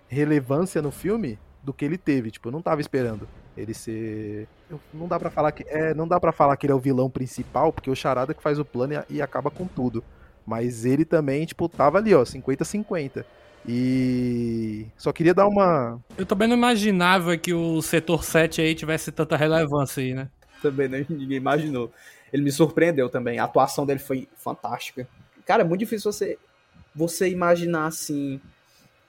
relevância no filme do que ele teve. Tipo, eu não tava esperando ele ser. não dá pra falar que. É, não dá para falar que ele é o vilão principal, porque o Charada que faz o plano e, e acaba com tudo. Mas ele também, tipo, tava ali, ó, 50-50. E. Só queria dar uma. Eu também não imaginava que o setor 7 aí tivesse tanta relevância aí, né? Também, né? Ninguém imaginou. Ele me surpreendeu também. A atuação dele foi fantástica. Cara, é muito difícil você, você imaginar assim.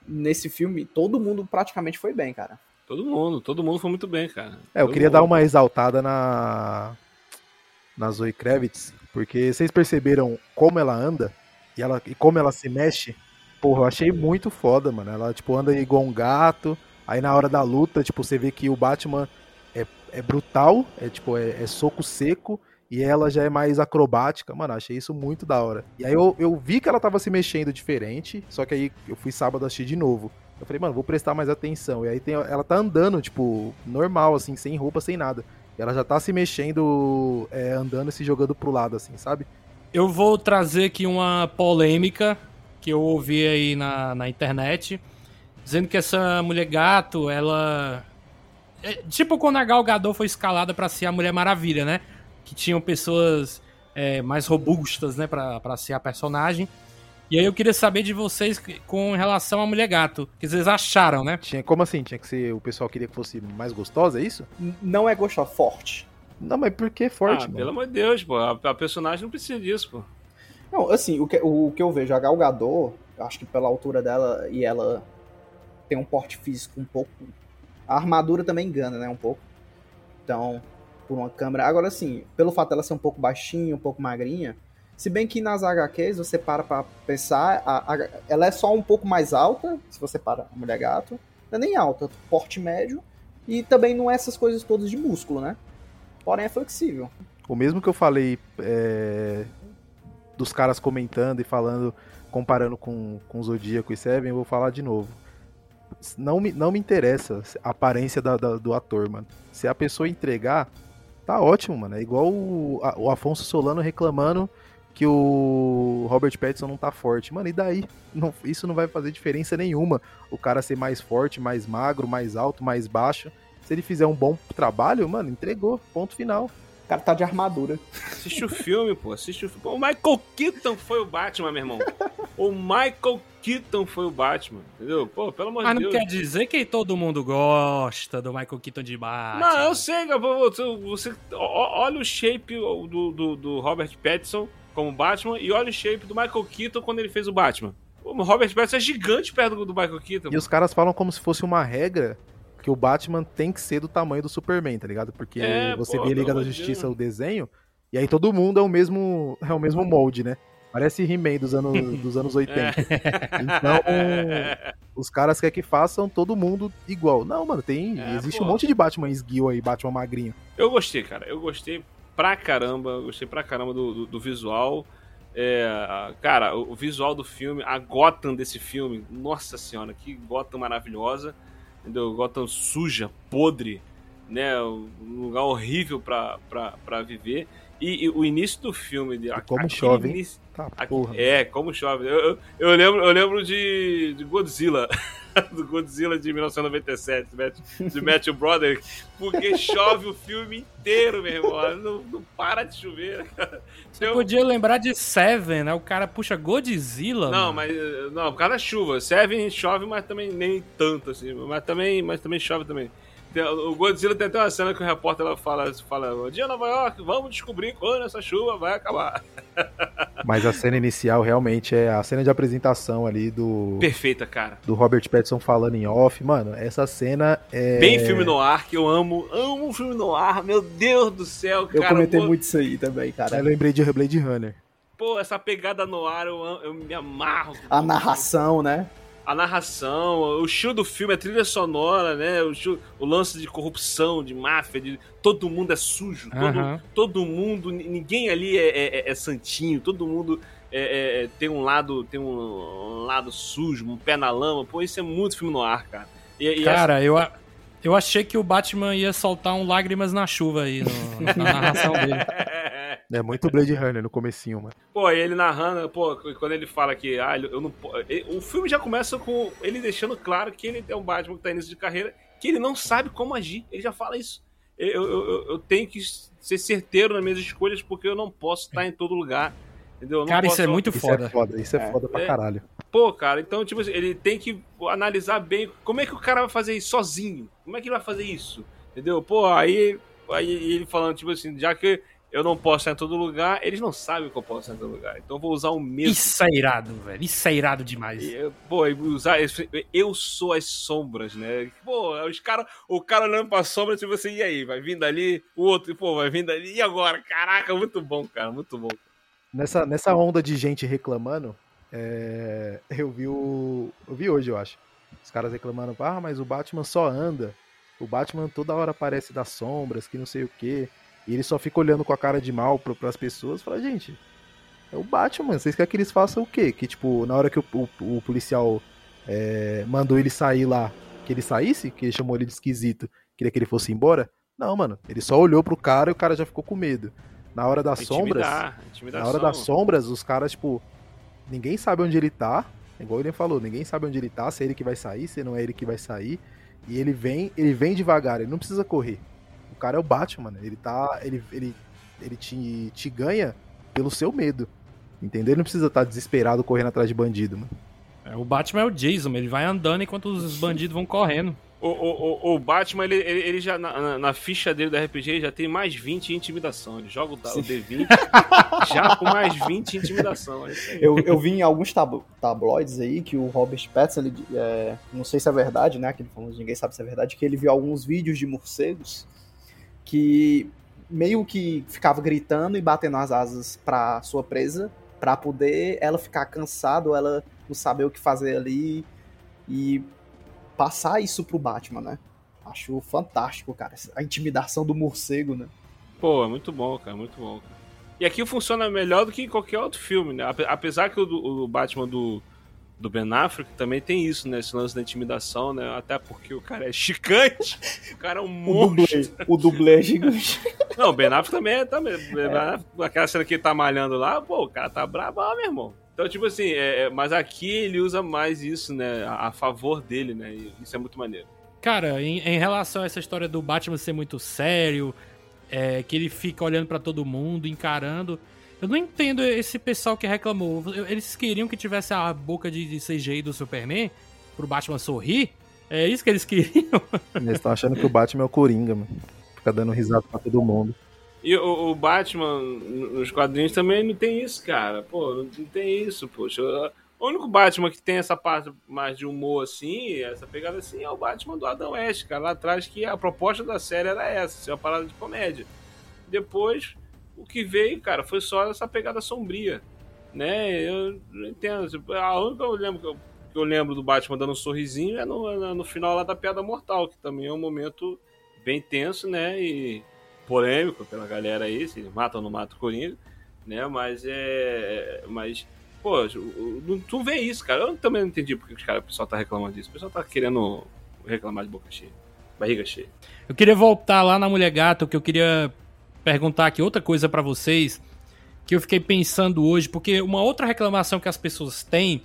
Nesse filme, todo mundo praticamente foi bem, cara. Todo mundo, todo mundo foi muito bem, cara. É, eu Todo queria mundo. dar uma exaltada na. Na Zoe Kravitz, porque vocês perceberam como ela anda e, ela, e como ela se mexe? Porra, eu achei muito foda, mano. Ela, tipo, anda igual um gato. Aí na hora da luta, tipo, você vê que o Batman é, é brutal, é tipo, é, é soco seco. E ela já é mais acrobática. Mano, achei isso muito da hora. E aí eu, eu vi que ela tava se mexendo diferente. Só que aí eu fui sábado assistir de novo. Eu falei, mano, vou prestar mais atenção. E aí tem, ela tá andando, tipo, normal, assim, sem roupa, sem nada. Ela já tá se mexendo, é, andando e se jogando pro lado, assim, sabe? Eu vou trazer aqui uma polêmica que eu ouvi aí na, na internet, dizendo que essa mulher gato, ela. é tipo quando a Gal Gadot foi escalada pra ser a Mulher Maravilha, né? Que tinham pessoas é, mais robustas, né, pra, pra ser a personagem. E aí eu queria saber de vocês com relação à Mulher Gato, o que vocês acharam, né? Tinha, como assim? Tinha que ser. O pessoal queria que fosse mais gostosa, é isso? N- Não é gostoso, forte. Não, mas por que forte, ah, mano? pelo amor de Deus, pô. A, a personagem não precisa disso, pô. Não, assim, o que, o que eu vejo, a Gal Gadot, eu acho que pela altura dela e ela tem um porte físico um pouco. A armadura também engana, né? Um pouco. Então, por uma câmera. Agora, assim, pelo fato dela ser um pouco baixinha, um pouco magrinha. Se bem que nas HQs você para pra pensar, a- a- ela é só um pouco mais alta, se você para a mulher gato. Não é nem alta, porte médio. E também não é essas coisas todas de músculo, né? Porém é flexível. O mesmo que eu falei é, dos caras comentando e falando, comparando com, com Zodíaco e Seven, eu vou falar de novo. Não me, não me interessa a aparência da- da- do ator, mano. Se a pessoa entregar, tá ótimo, mano. É igual o, a- o Afonso Solano reclamando que o Robert Pattinson não tá forte. Mano, e daí? Não- isso não vai fazer diferença nenhuma. O cara ser mais forte, mais magro, mais alto, mais baixo. Se ele fizer um bom trabalho, mano, entregou. Ponto final. cara tá de armadura. Assiste o filme, pô. Assiste o filme. O Michael Keaton foi o Batman, meu irmão. O Michael Keaton foi o Batman, entendeu? Pô, pelo amor Mas de não Deus. quer dizer que todo mundo gosta do Michael Keaton de Batman. Não, eu sei, Gabo, você, olha o shape do, do, do Robert Pattinson como Batman e olha o shape do Michael Keaton quando ele fez o Batman. O Robert Pattinson é gigante perto do, Michael Keaton. E os caras falam como se fosse uma regra que o Batman tem que ser do tamanho do Superman, tá ligado? Porque É, você pô, vê Liga da Justiça, Deus. o desenho, e aí todo mundo é o mesmo, é o mesmo molde, né? Parece He-Man dos anos, dos anos 80. Então, os caras querem que façam todo mundo igual. Não, mano, tem. É, existe pô. um monte de Batman esguio aí, Batman magrinho. Eu gostei, cara. Eu gostei pra caramba. Gostei pra caramba do, do, do visual. É, cara, o, o visual do filme, a Gotham desse filme, nossa senhora, que Gotham maravilhosa. Entendeu? Gotham suja, podre, né? Um lugar horrível pra, pra, pra viver. E, e o início do filme. de- como chove, Tá, Aqui- é, como chove. Eu, eu, eu lembro, eu lembro de, de Godzilla. do Godzilla de 1997, de Matthew, de Matthew Broderick. Porque chove o filme inteiro, meu irmão. Não, não para de chover. cara. Você Eu- podia lembrar de Seven, né? O cara puxa Godzilla. Não, mano. mas não, por causa da chuva. Seven chove, mas também nem tanto, assim. Mas também, mas também chove também. O Godzilla tem até uma cena que o repórter ela fala, fala: Bom dia, Nova York, vamos descobrir quando essa chuva vai acabar. Mas a cena inicial realmente é a cena de apresentação ali do, Perfeita, cara. do Robert Pattinson falando em off. Mano, essa cena é. Bem filme no ar, que eu amo. Amo filme no ar, meu Deus do céu, Eu cara. comentei pô, muito isso aí também, cara. Eu lembrei de Blade Runner. Pô, essa pegada no ar, eu, eu me amarro. A narração, né? A narração, o estilo do filme, a trilha sonora, né? O, estilo- o lance de corrupção, de máfia, de todo mundo é sujo, todo, Aham. todo mundo, ni- ninguém ali é, é- é- é santinho, todo mundo é- é- é- tem um lado, tem um, um lado sujo, um pé na lama. Pô, isso é muito filme no ar, cara. E, e Cara, eu, a- eu achei que o Batman ia soltar um Lágrimas na Chuva aí no- na narração dele. É muito Blade Runner no comecinho, mano. Pô, e ele narrando, pô, quando ele fala que ah, eu não ele- O filme já começa com ele deixando claro que ele é um Batman que tá início de carreira, que ele não sabe como agir. Ele já fala isso. Eu, eu, eu- eu tenho que ser certeiro nas minhas escolhas porque eu não posso estar em todo lugar. Entendeu? Cara, isso posso- é muito Isso foda. é foda, isso é, É. foda pra É. caralho. Pô, cara, então, tipo assim, ele tem que analisar bem como é que o cara vai fazer isso sozinho. Como é que ele vai fazer isso? Entendeu? Pô, aí, aí ele falando, tipo assim, já que eu não posso estar em todo lugar, eles não sabem que eu posso estar em todo lugar. Então eu vou usar o mesmo. Isso é irado, velho. Isso é irado demais. E, Pô, usar eu sou as sombras, né? Pô, os cara, o cara olhando pra sombra, tipo assim, e aí? Vai vindo ali, o outro, pô, vai vindo ali, e agora? Caraca, muito bom, cara, muito bom. Nessa, nessa onda de gente reclamando, é, eu vi o. Eu vi hoje, eu acho. Os caras reclamando, ah, mas o Batman só anda. O Batman toda hora aparece das sombras, que não sei o quê. E ele só fica olhando com a cara de mal pro, pras pessoas. Fala, gente, é o Batman, vocês querem que eles façam o quê? Que, tipo, na hora que o, o- o policial é, mandou ele sair lá, que ele saísse, que ele chamou ele de esquisito, queria que ele fosse embora. Não, mano, ele só olhou pro cara e o cara já ficou com medo. Na hora das sombras. Intimidar, Na intimidação. hora das sombras, os caras, tipo, ninguém sabe onde ele tá. Igual ele falou, ninguém sabe onde ele tá, se é ele que vai sair, se não é ele que vai sair. E ele vem, ele vem devagar, ele não precisa correr. O cara é o Batman, ele tá. Ele, ele, ele te, te ganha pelo seu medo. Entendeu? Ele não precisa estar desesperado correndo atrás de bandido, mano. É, O Batman é o Jason, ele vai andando enquanto os bandidos vão correndo. O, o, o, o Batman, ele, ele, ele já, na, na- ficha dele do RPG, ele já tem mais 20 em intimidação. Ele joga o, da- o D20 já com mais 20 em intimidação. É. Eu, eu vi em alguns tab- tabloides aí que o Robert Pattinson, ele, é, não sei se é verdade, né? Aquele famoso, ninguém sabe se é verdade, que ele viu alguns vídeos de morcegos que meio que ficava gritando e batendo as asas pra sua presa, pra poder ela ficar cansada ou ela não saber o que fazer ali e passar isso pro Batman, né? Acho fantástico, cara. A intimidação do morcego, né? Pô, é muito bom, cara, muito bom. cara. E aqui funciona melhor do que em qualquer outro filme, né? Ape- Apesar que o, o Batman do, do Ben Affleck também tem isso, né? Esse lance da intimidação, né? Até porque o cara é chicante, o cara é um monstro. o dublê é gigante. Não, o Ben Affleck também é. Também, Affleck, aquela cena que ele tá malhando lá, pô, o cara tá brabo, meu irmão. Então, tipo assim, é- é- mas aqui ele usa mais isso, né? A, a favor dele, né? E isso é muito maneiro. Cara, em, em relação a essa história do Batman ser muito sério, é, que ele fica olhando pra todo mundo, encarando. Eu não entendo esse pessoal que reclamou. Eles queriam que tivesse a boca de, de CGI do Superman pro Batman sorrir. É isso que eles queriam. Eles estão achando que o Batman é o Coringa, mano. Fica dando risada pra todo mundo. E o, o Batman nos quadrinhos também não tem isso, cara. Pô, não, não tem isso, poxa. O único Batman que tem essa parte mais de humor assim, essa pegada assim, é o Batman do Adam West, cara. Lá atrás que a proposta da série era essa, ser uma parada de comédia. Depois, o que veio, cara, foi só essa pegada sombria, né? Eu não entendo. Tipo, a única eu lembro que eu, que eu lembro do Batman dando um sorrisinho é no, no final lá da Piada Mortal, que também é um momento bem tenso, né? E polêmico pela galera aí, se mata ou não mata o Coringa, né? Mas é. Mas, pô, tu vê isso, cara. Eu também não entendi porque os cara, o pessoal tá reclamando disso. O pessoal tá querendo reclamar de boca cheia, barriga cheia. Eu queria voltar lá na Mulher Gato, que eu queria perguntar aqui outra coisa para vocês, que eu fiquei pensando hoje, porque uma outra reclamação que as pessoas têm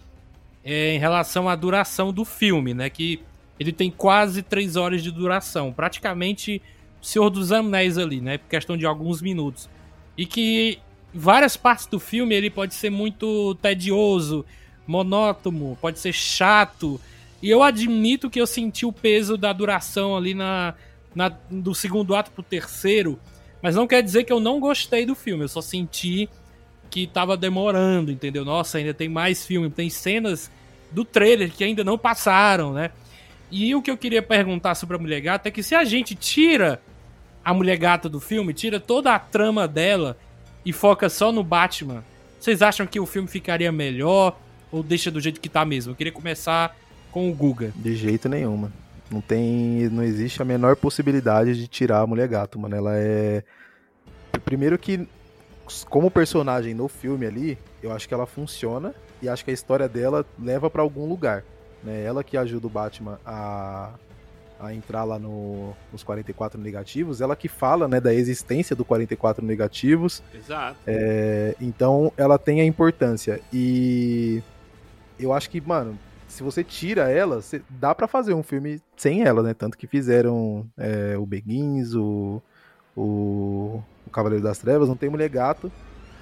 é em relação à duração do filme, né? Que ele tem quase três horas de duração, praticamente Senhor dos Anéis ali, né? Por questão de alguns minutos. E que várias partes do filme ele pode ser muito tedioso, monótono, pode ser chato. E eu admito que eu senti o peso da duração ali na, na do segundo ato pro terceiro. Mas não quer dizer que eu não gostei do filme. Eu só senti que tava demorando, entendeu? Nossa, ainda tem mais filme, tem cenas do trailer que ainda não passaram, né? E o que eu queria perguntar sobre a Mulher Gata é que se a gente tira a mulher gata do filme, tira toda a trama dela e foca só no Batman, vocês acham que o filme ficaria melhor ou deixa do jeito que tá mesmo? Eu queria começar com o Guga. De jeito nenhum, mano. Não tem. Não existe a menor possibilidade de tirar a mulher gato, mano. Ela é. Primeiro que, como personagem no filme ali, eu acho que ela funciona e acho que a história dela leva para algum lugar. Né? Ela que ajuda o Batman a a entrar lá no, nos 44 negativos, ela que fala né, da existência do 44 negativos. Exato. É, então ela tem a importância. E eu acho que, mano, se você tira ela, você, dá para fazer um filme sem ela, né? Tanto que fizeram é, o Beguins, o, o, o Cavaleiro das Trevas, não tem Mulher Gato.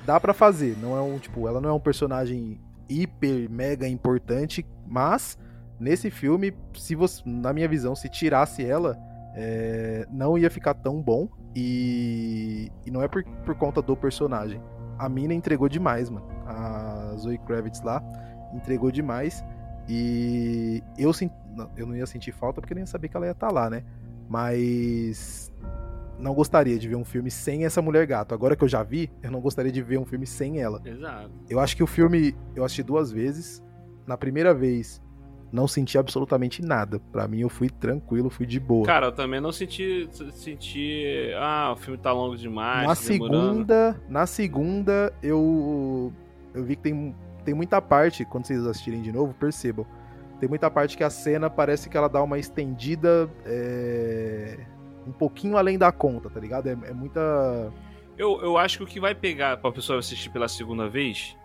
Dá para fazer. Não é um, tipo, ela não é um personagem hiper, mega importante, mas Nesse filme, se você, na minha visão, se tirasse ela, é, não ia ficar tão bom. E, e não é por, por conta do personagem. A mina entregou demais, mano. A Zoe Kravitz lá entregou demais. E eu, não, eu não ia sentir falta porque eu nem ia saber que ela ia estar tá lá, né? Mas não gostaria de ver um filme sem essa mulher gato. Agora que eu já vi, eu não gostaria de ver um filme sem ela. Exato. Eu acho que o filme eu assisti duas vezes. Na primeira vez, não senti absolutamente nada. Para mim, eu fui tranquilo, fui de boa. Cara, eu também não senti, senti, ah, o filme tá longo demais. Na tá segunda, na segunda, eu eu vi que tem, tem muita parte, quando vocês assistirem de novo, percebam. Tem muita parte que a cena parece que ela dá uma estendida é, um pouquinho além da conta, tá ligado? É, é muita. Eu, eu acho que o que vai pegar pra pessoa assistir pela segunda vez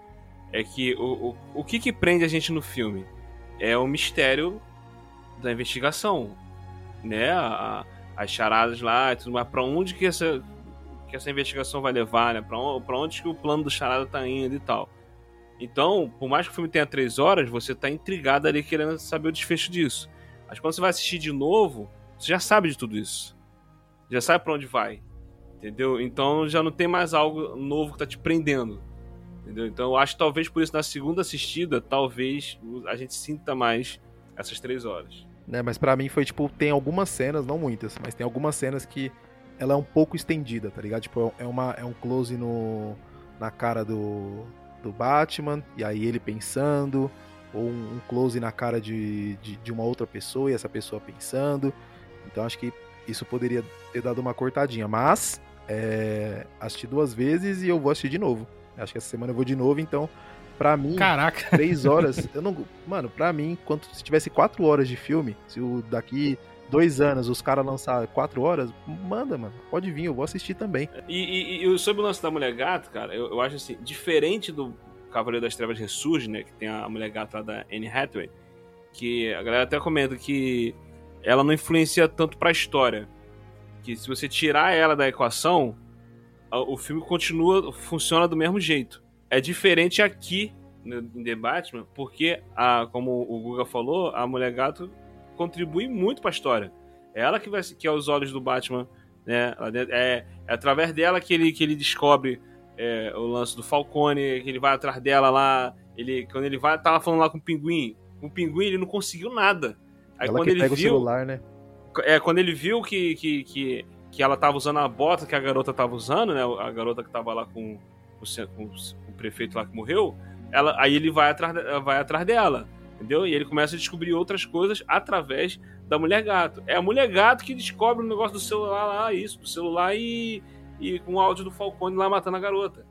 é que o, o, o que que prende a gente no filme? é o mistério da investigação, né? A, as charadas lá e tudo mais. Pra onde que essa, que essa investigação vai levar, né? Pra, pra onde que o plano do charada tá indo e tal. Então, por mais que o filme tenha três horas, você tá intrigado ali querendo saber o desfecho disso. Mas quando você vai assistir de novo, você já sabe de tudo isso. Já sabe para onde vai. Entendeu? Então já não tem mais algo novo que tá te prendendo. Entendeu? Então eu acho que talvez por isso na segunda assistida, talvez a gente sinta mais essas três horas. É, mas para mim foi tipo, tem algumas cenas, não muitas, mas tem algumas cenas que ela é um pouco estendida, tá ligado? Tipo, é, uma, é um close no, na cara do, do Batman, e aí ele pensando, ou um, um close na cara de, de, de, uma outra pessoa e essa pessoa pensando. Então acho que isso poderia ter dado uma cortadinha, mas é, assisti duas vezes e eu vou assistir de novo. Acho que essa semana eu vou de novo, então, pra mim, Caraca. três horas, eu não. Mano, pra mim, quanto se tivesse quatro horas de filme, se o daqui dois anos os caras lançar quatro horas, manda, mano. Pode vir, eu vou assistir também. E, e, e sobre o lance da Mulher Gato, cara, eu, eu acho assim, diferente do Cavaleiro das Trevas Ressurge, né? Que tem a Mulher Gato lá da Anne Hathaway, que a galera até comenta que ela não influencia tanto pra história. que se você tirar ela da equação, o filme continua, funciona do mesmo jeito. É diferente aqui no, em The Batman, porque, a, como o Guga falou, a Mulher Gato contribui muito pra história. É ela que vai que é os olhos do Batman, né? É, é através dela que ele, que ele descobre é, o lance do Falcone, que ele vai atrás dela lá. Ele, quando ele vai, tava falando lá com o Pinguim. Com o Pinguim ele não conseguiu nada. Aí Ela quando que ele pega o viu, celular, né? é, quando ele viu que, que, que, que ela tava usando a bota que a garota tava usando, né? A garota que tava lá com, o ce- com o o prefeito lá que morreu, ela, aí ele vai atrás, vai atrás dela, entendeu? E ele começa a descobrir outras coisas através da mulher gato. É a mulher gato que descobre o negócio do celular lá, isso, do celular e, e com o áudio do Falcone lá matando a garota.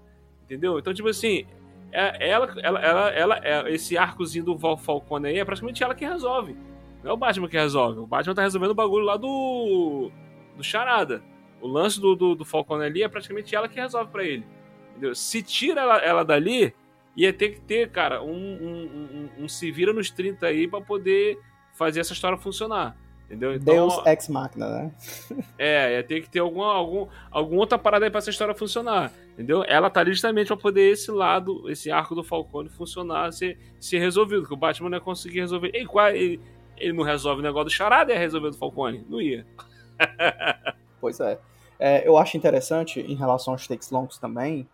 Entendeu? Então, tipo assim, é, ela, ela, ela, ela, é- esse arcozinho do Val Falcone aí é praticamente ela que resolve. Não é o Batman que resolve. O Batman tá resolvendo o bagulho lá do. do Charada. O lance do, do, do Falcone ali é praticamente ela que resolve pra ele. Entendeu? Se tira ela, ela dali, ia ter que ter, cara, um, um, um, um se vira nos 30 aí pra poder fazer essa história funcionar. Entendeu? Então, Deus Ex Machina, né? é, ia ter que ter alguma, algum, alguma outra parada aí pra essa história funcionar. Entendeu? Ela tá ali justamente pra poder esse lado, esse arco do Falcone funcionar, ser, ser resolvido. Que o Batman não ia conseguir resolver. Ele, qual- ele, ele não resolve o negócio do charada, ia resolver do Falcone? Não ia. Pois é. É, eu acho interessante em relação aos takes longos também,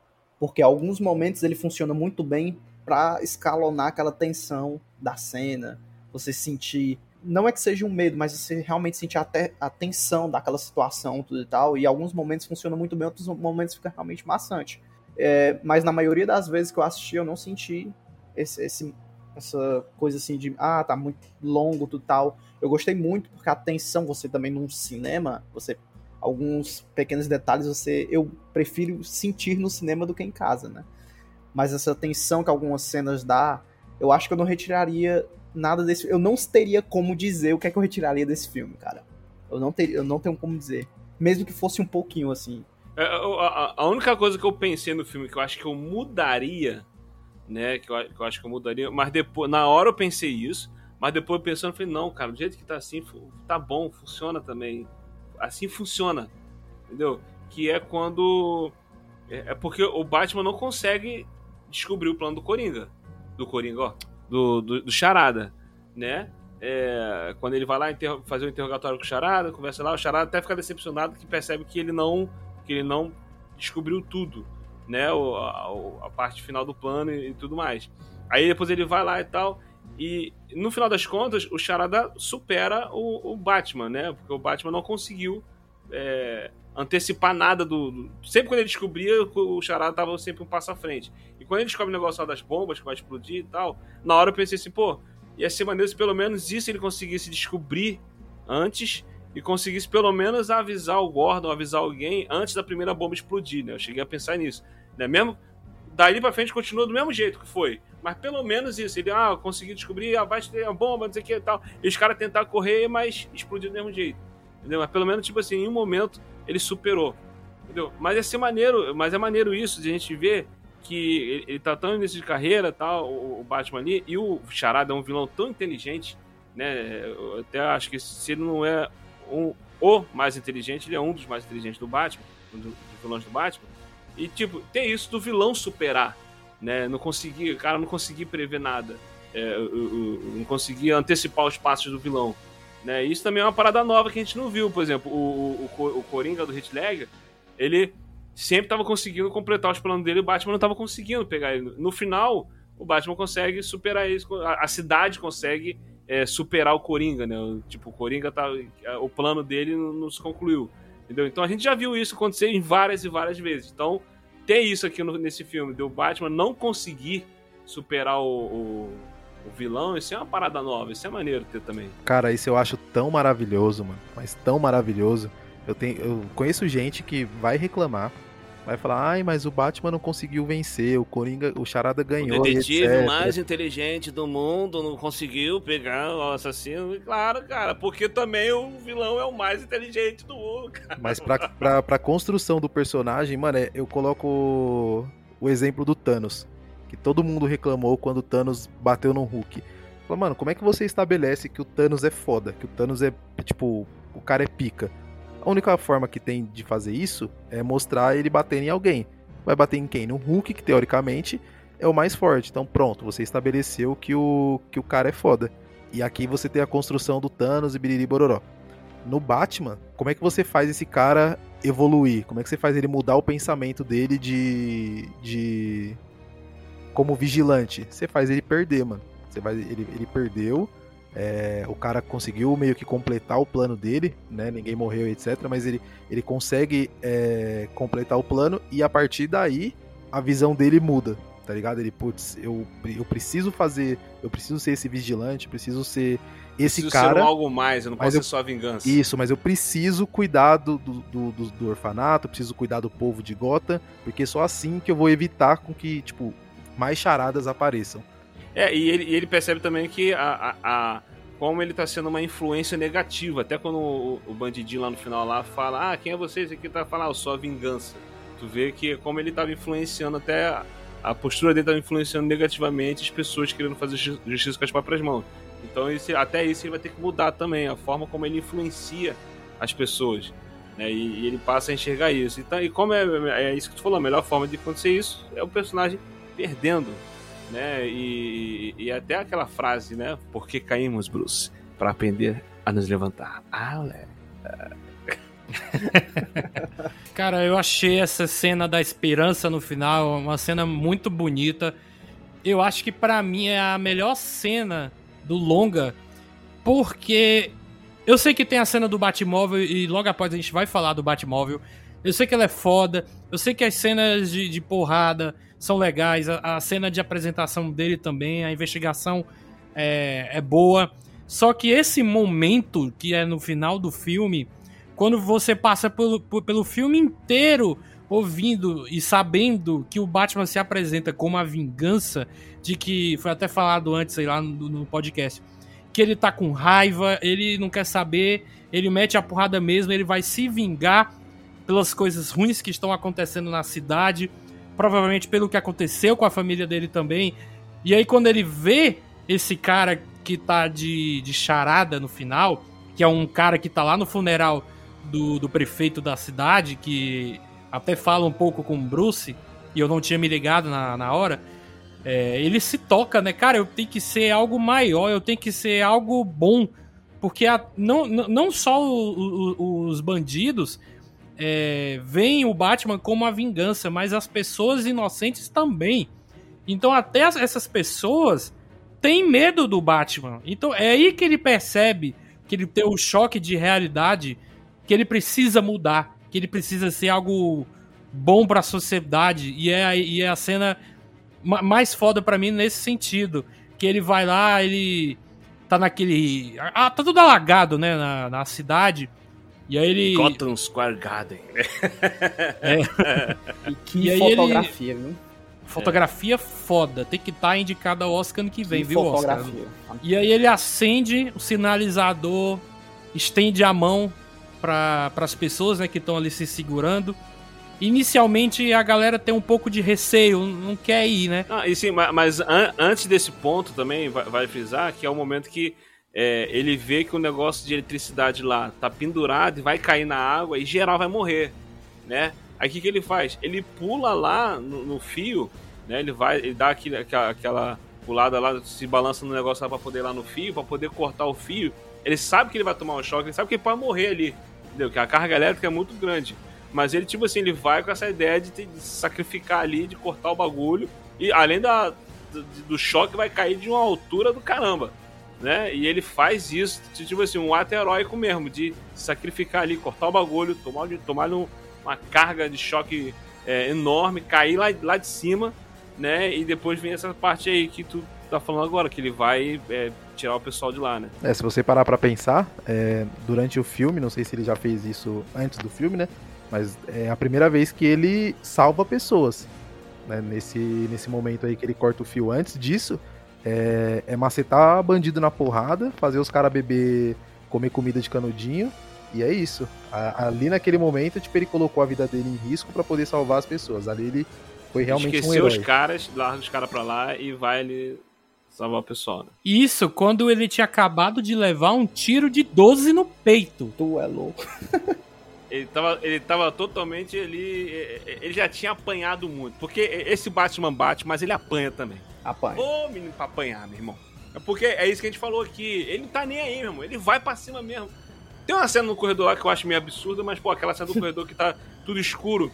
porque alguns momentos ele funciona muito bem pra escalonar aquela tensão da cena, você sentir não é que seja um medo, mas você realmente sentir até a tensão daquela situação tudo e tal, e alguns momentos funciona muito bem, outros momentos fica realmente maçante. É, mas na maioria das vezes que eu assisti, eu não senti esse, esse- essa coisa assim de, ah, tá muito longo tudo tal. Eu gostei muito porque a tensão, você também num cinema, você alguns pequenos detalhes você eu prefiro sentir no cinema do que em casa, né? Mas essa tensão que algumas cenas dá, eu acho que eu não retiraria nada desse, eu não teria como dizer o que é que eu retiraria desse filme, cara. Eu não teria, eu não tenho como dizer, mesmo que fosse um pouquinho assim. É, A, única coisa que eu pensei no filme que eu acho que eu mudaria, né? Que eu, que eu acho que eu mudaria, mas depois, na hora eu pensei isso, mas depois pensando, eu falei, não, cara, do jeito que tá assim, tá bom, funciona também. Assim funciona. Entendeu? Que é quando. É é porque o Batman não consegue descobrir o plano do Coringa. Do Coringa, ó. Do, do, do Charada, né? É, quando ele vai lá fazer o interrogatório com o Charada, conversa lá, o Charada até fica decepcionado que percebe que ele não que ele não descobriu tudo, né? O, a, a parte final do plano e, e tudo mais. Aí depois ele vai lá e tal. E no final das contas, o Charada supera o, o Batman, né? Porque o Batman não conseguiu é, antecipar nada do, do- Sempre quando ele descobria, o Charada tava sempre um passo à frente. E quando ele descobre o negócio das bombas que vai explodir e tal, na hora eu pensei assim, pô, ia ser maneiro se pelo menos isso ele conseguisse descobrir antes e conseguisse pelo menos avisar o Gordon, avisar alguém antes da primeira bomba explodir, né? Eu cheguei a pensar nisso. Né? Mesmo dali pra frente continua do mesmo jeito que foi. Mas pelo menos isso. Ele, ah, consegui descobrir, ah, vai ter a bomba, não sei o que e tal. E os caras tentaram correr, mas explodiu do mesmo jeito. Entendeu? Mas pelo menos, tipo assim, em um momento ele superou. Entendeu? Mas é ser maneiro, mas é maneiro isso de a gente ver que ele, tá tão início de carreira, tal, o, Batman ali, e o Charada é um vilão tão inteligente, né? Eu até acho que se ele não é um, o mais inteligente, ele é um dos mais inteligentes do Batman, um do- dos vilões do Batman. E, tipo, ter isso do vilão superar, né? Não conseguir, o cara não conseguir prever nada, é, o- o- o- não conseguir antecipar os passos do vilão. Né? Isso também é uma parada nova que a gente não viu. Por exemplo, o, o, o Co- o Coringa do Heath Ledger, ele sempre estava conseguindo completar os planos dele o Batman não estava conseguindo pegar ele. No final, o Batman consegue superar isso. A, cidade consegue é, superar o Coringa, né? O- Tipo, o Coringa tá. O plano dele não, não se concluiu. Entendeu? Então a gente já viu isso acontecer em várias e várias vezes. Então, ter isso aqui no- nesse filme, do Batman não conseguir superar o, o, o vilão, isso é uma parada nova, isso é maneiro ter também. Cara, isso eu acho tão maravilhoso, mano. Mas tão maravilhoso. Eu, tenho, eu conheço gente que vai reclamar. Vai falar, ai, mas o Batman não conseguiu vencer, o Coringa, o Charada ganhou. o detetive mais inteligente do mundo não conseguiu pegar o assassino. E Claro, cara, porque também o vilão é o mais inteligente do mundo, cara. Mas pra, pra, pra construção do personagem, mano, é- eu coloco o exemplo do Thanos. Que todo mundo reclamou quando o Thanos bateu no Hulk. Falei, mano, como é que você estabelece que o Thanos é foda? Que o Thanos é, tipo, o cara é pica? A única forma que tem de fazer isso é mostrar ele batendo em alguém. Vai bater em quem? No Hulk, que teoricamente é o mais forte. Então pronto, você estabeleceu que o, que o cara é foda. E aqui você tem a construção do Thanos e Biriri Bororó. No Batman, como é que você faz esse cara evoluir? Como é que você faz ele mudar o pensamento dele de. de. como vigilante? Você faz ele perder, mano. Você vai, ele, ele perdeu. É, o cara conseguiu meio que completar o plano dele, né? Ninguém morreu, etc. Mas ele, ele consegue é, completar o plano e a partir daí a visão dele muda tá ligado? Ele, putz, eu, eu preciso fazer, eu preciso ser esse vigilante, preciso ser esse preciso cara. Ser um algo mais, eu não posso eu- ser só a vingança. Isso, mas eu preciso cuidar do, do, do, do- orfanato, preciso cuidar do povo de Gotham, porque só assim que eu vou evitar com que, tipo, mais charadas apareçam. É, e ele, e ele percebe também que a, a, a- como ele tá sendo uma influência negativa. Até quando o, o bandidinho lá no final lá fala, ah, quem é você? Esse aqui tá falando, ah, a vingança. Tu vê que como ele tava influenciando até. A, a postura dele tava influenciando negativamente as pessoas querendo fazer ju- justiça com as próprias mãos. Então esse, até isso ele vai ter que mudar também, a forma como ele influencia as pessoas. né? E, e ele passa a enxergar isso. Então, e como é, é isso que tu falou, a melhor forma de acontecer isso é o personagem perdendo né? E, e até aquela frase, né? Por que caímos, Bruce? Para aprender a nos levantar. Ah. Cara, eu achei essa cena da esperança no final uma cena muito bonita. Eu acho que pra mim é a melhor cena do longa, porque eu sei que tem a cena do Batmóvel e logo após a gente vai falar do Batmóvel. Eu sei que ela é foda, eu sei que as cenas de, de porrada são legais, a, a cena de apresentação dele também, a investigação é, é boa. Só que esse momento que é no final do filme, quando você passa pelo, pelo filme inteiro ouvindo e sabendo que o Batman se apresenta como a vingança de que foi até falado antes sei lá no, no podcast que ele tá com raiva, ele não quer saber, ele mete a porrada mesmo, ele vai se vingar pelas coisas ruins que estão acontecendo na cidade, provavelmente pelo que aconteceu com a família dele também. E aí quando ele vê esse cara que tá de, de charada no final, que é um cara que tá lá no funeral do, do prefeito da cidade, que até fala um pouco com o Bruce, e eu não tinha me ligado na, na hora, é, ele se toca, né? Cara, eu tenho que ser algo maior, eu tenho que ser algo bom. Porque a- não, não só o- o- os bandidos é, veem o Batman como a vingança, mas as pessoas inocentes também. Então até as- essas pessoas têm medo do Batman. Então é aí que ele percebe que ele tem o choque de realidade, que ele precisa mudar, que ele precisa ser algo bom pra sociedade. E é, a- e é a cena ma- mais foda pra mim nesse sentido. Que ele vai lá, ele tá naquele. Ah, tá tudo alagado, né? Na, na cidade. E aí ele. Gotham Square Garden. E que E aí fotografia, viu? Fotografia foda. Tem que estar indicada ao Oscar ano que vem, que viu, Oscar? fotografia. E aí ele acende o sinalizador, estende a mão para as pessoas né, que estão ali se segurando. Inicialmente a galera tem um pouco de receio, não quer ir, né? Ah, e sim, ma- mas an- antes desse ponto também, vai, vai frisar que é o momento que é, ele vê que o negócio de eletricidade lá tá pendurado e vai cair na água e geral vai morrer, né? Aí o que, que ele faz? Ele pula lá no, no fio, né? Ele vai, ele dá aquele, aquela, aquela pulada lá, se balança no negócio lá pra poder ir lá no fio, pra poder cortar o fio. Ele sabe que ele vai tomar um choque, ele sabe que ele pode morrer ali, entendeu? Que a carga elétrica é muito grande. Mas ele, tipo assim, ele vai com essa ideia de, te- de sacrificar ali, de cortar o bagulho. E além da, do, do choque, vai cair de uma altura do caramba. Né? E ele faz isso, tipo assim, um ato heróico mesmo, de sacrificar ali, cortar o bagulho, tomar, tomar um- uma carga de choque é, enorme, cair lá, lá de cima, né? E depois vem essa parte aí que tu tá falando agora, que ele vai é, tirar o pessoal de lá, né? É, se você parar pra pensar, é, durante o filme, não sei se ele já fez isso antes do filme, né? Mas é a primeira vez que ele salva pessoas. Né? Nesse, nesse momento aí que ele corta o fio. Antes disso, é, é macetar bandido na porrada, fazer os caras beber, comer comida de canudinho. E é isso. A- ali naquele momento, tipo, ele colocou a vida dele em risco pra poder salvar as pessoas. Ali ele foi realmente um Esqueceu herói. os caras, larga os caras pra lá e vai ali salvar o pessoal, né? Isso quando ele tinha acabado de levar um tiro de 12 no peito. Tu é louco. Ele tava, ele tava totalmente. Ele, ele já tinha apanhado muito. Porque esse Batman bate, mas ele apanha também. Apanha. Ô, menino, pra apanhar, meu irmão. É porque é isso que a gente falou aqui. Ele não tá nem aí, meu irmão. Ele vai pra cima mesmo. Tem uma cena no corredor lá que eu acho meio absurda, mas, pô, aquela cena do corredor que tá tudo escuro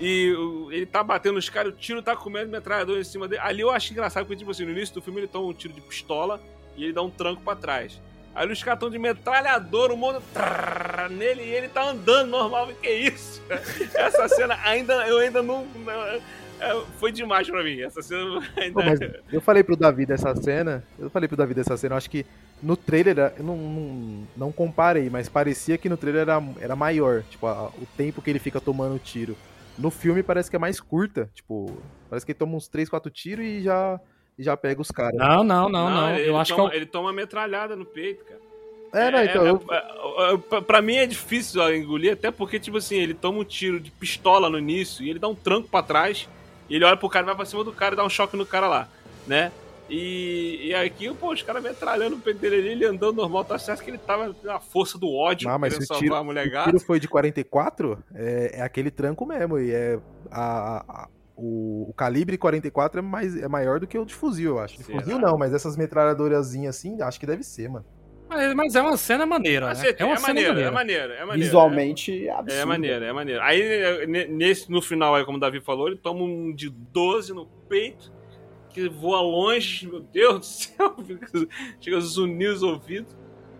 e ele tá batendo os caras, o tiro tá comendo metralhador em cima dele. Ali eu acho engraçado, porque, tipo assim, no início do filme ele toma um tiro de pistola e ele dá um tranco pra trás. Aí os caras estão de metralhador, o mundo trrr, nele e ele tá andando normal. Que isso? Essa cena ainda, eu ainda não. Não- é, foi demais pra mim. Essa cena ainda. Pô, mas eu falei pro Davi dessa cena, eu falei pro Davi dessa cena, eu acho que no trailer, eu não, não, não comparei, mas parecia que no trailer era, era maior, tipo, a- o tempo que ele fica tomando tiro. No filme parece que é mais curta, tipo, parece que ele toma uns 3, 4 tiros e já, e já pega os caras. Não, não, não, não. ele Eu acho toma, que é ele toma metralhada no peito, cara. É, não, então, é, eu, é, é, pra- pra mim é difícil ó, engolir, até porque, tipo assim, ele toma um tiro de pistola no início e ele dá um tranco pra trás, ele olha pro cara, vai pra cima do cara e dá um choque no cara lá, né? E, e aqui, pô, os caras metralhando o peito dele ali, ele andando normal, tá certo que ele tava na força do ódio, Não, mas o salvar tiro- a mulher o tiro foi de 44, é, é aquele tranco mesmo, e é a, a- o, o calibre 44 é, mais, é maior do que o de fuzil, eu acho. De Será? fuzil não, mas essas metralhadorazinhas assim, acho que deve ser, mano. Mas, mas é uma cena maneira, Mas né? é, É uma é cena maneiro, é maneira. maneiro, é maneiro. Visualmente absurdo. É maneiro, é maneiro. Aí, é, ne- nesse, no final, aí, como o Davi falou, ele toma um de 12 no peito, que voa longe, meu Deus do céu, fica- chega a zunir os ouvidos,